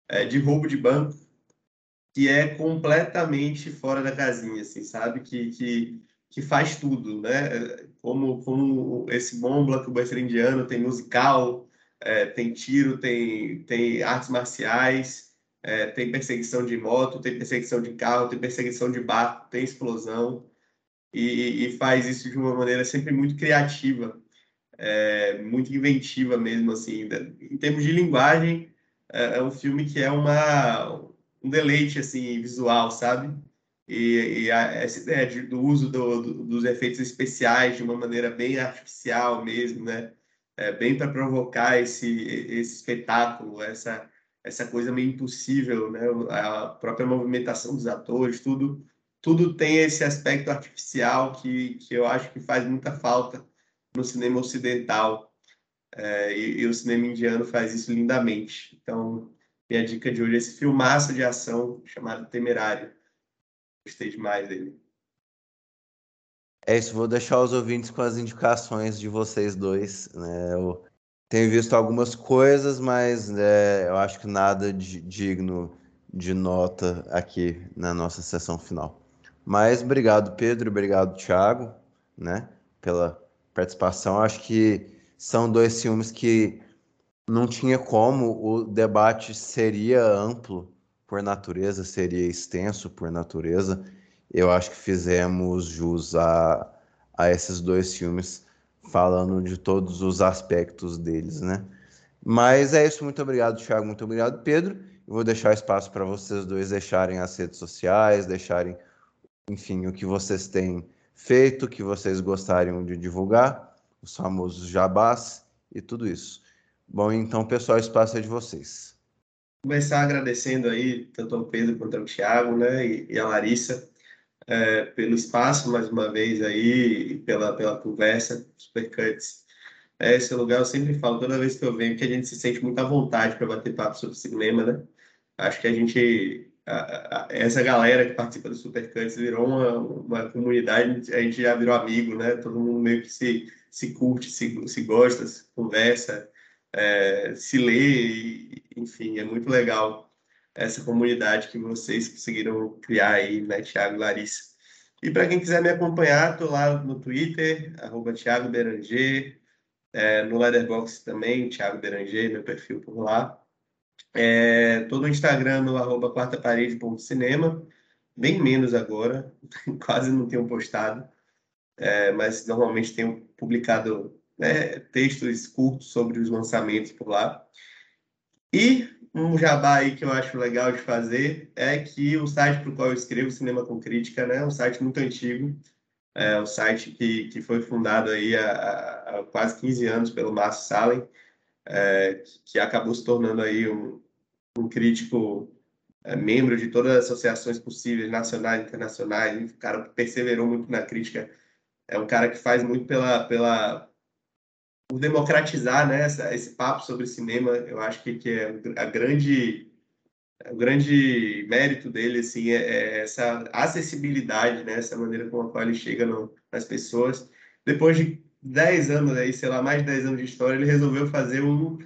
é, de roubo de banco que é completamente fora da casinha, assim, sabe? Que, que, que faz tudo, né? Como, como esse bom blockbuster indiano tem musical, é, tem tiro, tem, tem artes marciais, é, tem perseguição de moto, tem perseguição de carro, tem perseguição de barco, tem explosão, e, e faz isso de uma maneira sempre muito criativa, é, muito inventiva mesmo, assim. Em termos de linguagem, é, é um filme que é uma, um deleite, assim, visual, sabe? E, e a, essa ideia de, do uso do, do, dos efeitos especiais de uma maneira bem artificial mesmo, né? É, bem para provocar esse, esse espetáculo, essa essa coisa meio impossível, né? A própria movimentação dos atores, tudo, tudo tem esse aspecto artificial que, que eu acho que faz muita falta no cinema ocidental. É, e, e, o cinema indiano faz isso lindamente. Então, minha dica de hoje é esse filmaço de ação chamado Temerário. Gostei demais dele. É isso, vou deixar os ouvintes com as indicações de vocês dois. Né? Eu tenho visto algumas coisas, mas é, eu acho que nada de, digno de nota aqui na nossa sessão final. Mas obrigado, Pedro, obrigado, Thiago, né, pela participação. Acho que são dois filmes que não tinha como, o debate seria amplo por natureza, seria extenso por natureza. Eu acho que fizemos jus a, a esses dois filmes falando de todos os aspectos deles, né? Mas é isso, muito obrigado, Thiago, muito obrigado, Pedro. Eu vou deixar espaço para vocês dois deixarem as redes sociais, deixarem, enfim, o que vocês têm feito, o que vocês gostariam de divulgar, os famosos jabás e tudo isso. Bom, então, pessoal, o espaço é de vocês. Começar agradecendo aí tanto ao Pedro quanto ao Thiago, né, e, e a Larissa é, pelo espaço mais uma vez aí e pela, pela conversa, Super Cuts. É, esse lugar eu sempre falo, toda vez que eu venho, que a gente se sente muito à vontade para bater papo sobre cinema, né? Acho que a gente, essa galera que participa do Super Cuts virou uma, uma comunidade, a gente já virou amigo, né? Todo mundo meio que se, se curte, se, se gosta, se conversa, é, se lê, e, enfim, é muito legal essa comunidade que vocês conseguiram criar aí, né, Thiago e Larissa. E para quem quiser me acompanhar, estou lá no Twitter, arroba Thiago Beranger, é, no Letterboxd também, Thiago Beranger, meu perfil por lá. É, no Instagram, no arroba quartaparede.cinema, bem menos agora, quase não tenho postado, é, mas normalmente tenho publicado né, textos curtos sobre os lançamentos por lá. E um jabá aí que eu acho legal de fazer é que o site para o qual eu escrevo, Cinema com Crítica, né, é um site muito antigo, é um site que, que foi fundado aí há, há quase 15 anos pelo Márcio Salem, é, que acabou se tornando aí um, um crítico é, membro de todas as associações possíveis, nacionais internacionais, um cara perseverou muito na crítica, é um cara que faz muito pela, pela por democratizar né, essa, esse papo sobre cinema, eu acho que, que é a grande o grande mérito dele assim é, é essa acessibilidade, né, essa maneira com a qual ele chega no, nas pessoas. Depois de 10 anos aí, sei lá, mais de 10 anos de história, ele resolveu fazer um,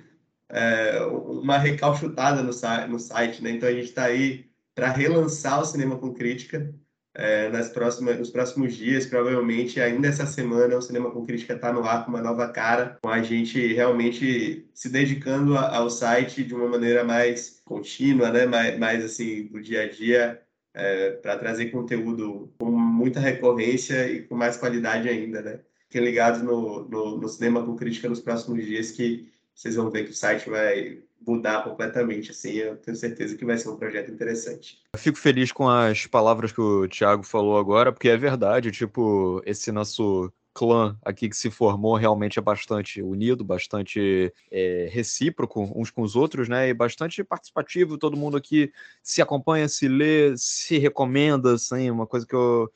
é, uma recalchutada no, no site, né? Então a gente está aí para relançar o cinema com crítica é, nas próximas, nos próximos dias, provavelmente ainda essa semana, o Cinema com Crítica está no ar com uma nova cara, com a gente realmente se dedicando ao site de uma maneira mais contínua, né? mais, mais assim, do dia a dia, é, para trazer conteúdo com muita recorrência e com mais qualidade ainda. Né? Fiquem ligados no, no, no Cinema com Crítica nos próximos dias que vocês vão ver que o site vai mudar completamente, assim, eu tenho certeza que vai ser um projeto interessante. Eu fico feliz com as palavras que o Thiago falou agora, porque é verdade, tipo, esse nosso clã aqui que se formou realmente é bastante unido, bastante é, recíproco uns com os outros, né? E bastante participativo. Todo mundo aqui se acompanha, se lê, se recomenda, assim, uma coisa que eu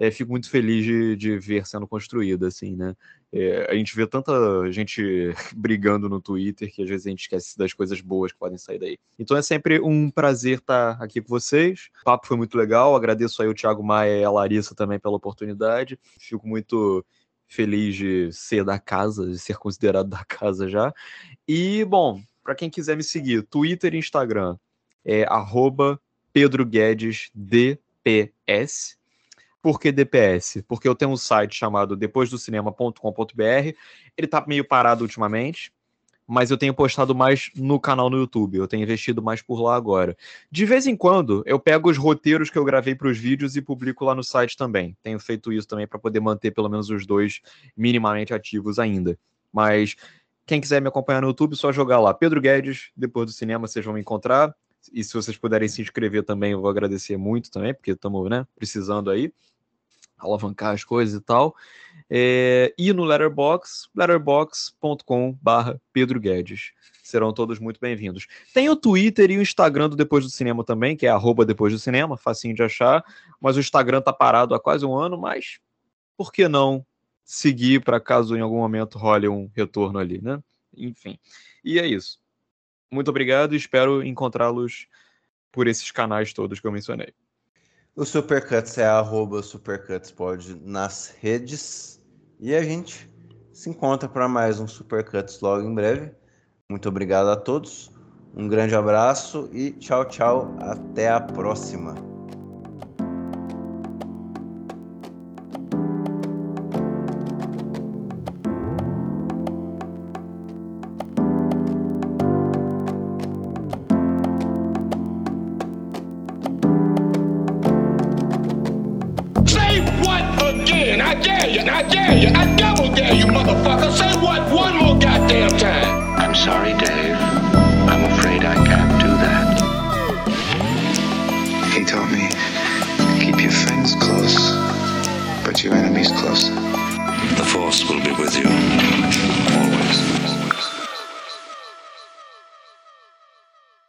é, fico muito feliz de, de, ver sendo construída, assim, né? É, a gente vê tanta gente brigando no Twitter que às vezes a gente esquece das coisas boas que podem sair daí. Então é sempre um prazer estar aqui com vocês. O papo foi muito legal. Agradeço aí o Thiago Maia e a Larissa também pela oportunidade. Fico muito feliz de ser da casa, de ser considerado da casa já. E, bom, para quem quiser me seguir, Twitter e Instagram é arroba Pedro Guedes DPS. Por que DPS? Porque eu tenho um site chamado depoisdocinema.com.br. Ele tá meio parado ultimamente, mas eu tenho postado mais no canal no YouTube. Eu tenho investido mais por lá agora. De vez em quando, eu pego os roteiros que eu gravei para os vídeos e publico lá no site também. Tenho feito isso também para poder manter pelo menos os dois minimamente ativos ainda. Mas quem quiser me acompanhar no YouTube, só jogar lá Pedro Guedes, depois do cinema vocês vão me encontrar. E se vocês puderem se inscrever também, eu vou agradecer muito também, porque estamos né, precisando aí alavancar as coisas e tal. É, e no Letterbox, letterbox.com/barra Pedro Guedes. Serão todos muito bem-vindos. Tem o Twitter e o Instagram do Depois do Cinema também, que é arroba Depois do Cinema, facinho de achar. Mas o Instagram tá parado há quase um ano, mas por que não seguir para caso em algum momento role um retorno ali, né? Enfim. E é isso. Muito obrigado e espero encontrá-los por esses canais todos que eu mencionei. O Supercuts é arroba SupercutsPod nas redes. E a gente se encontra para mais um Supercuts logo em breve. Muito obrigado a todos. Um grande abraço e tchau, tchau. Até a próxima.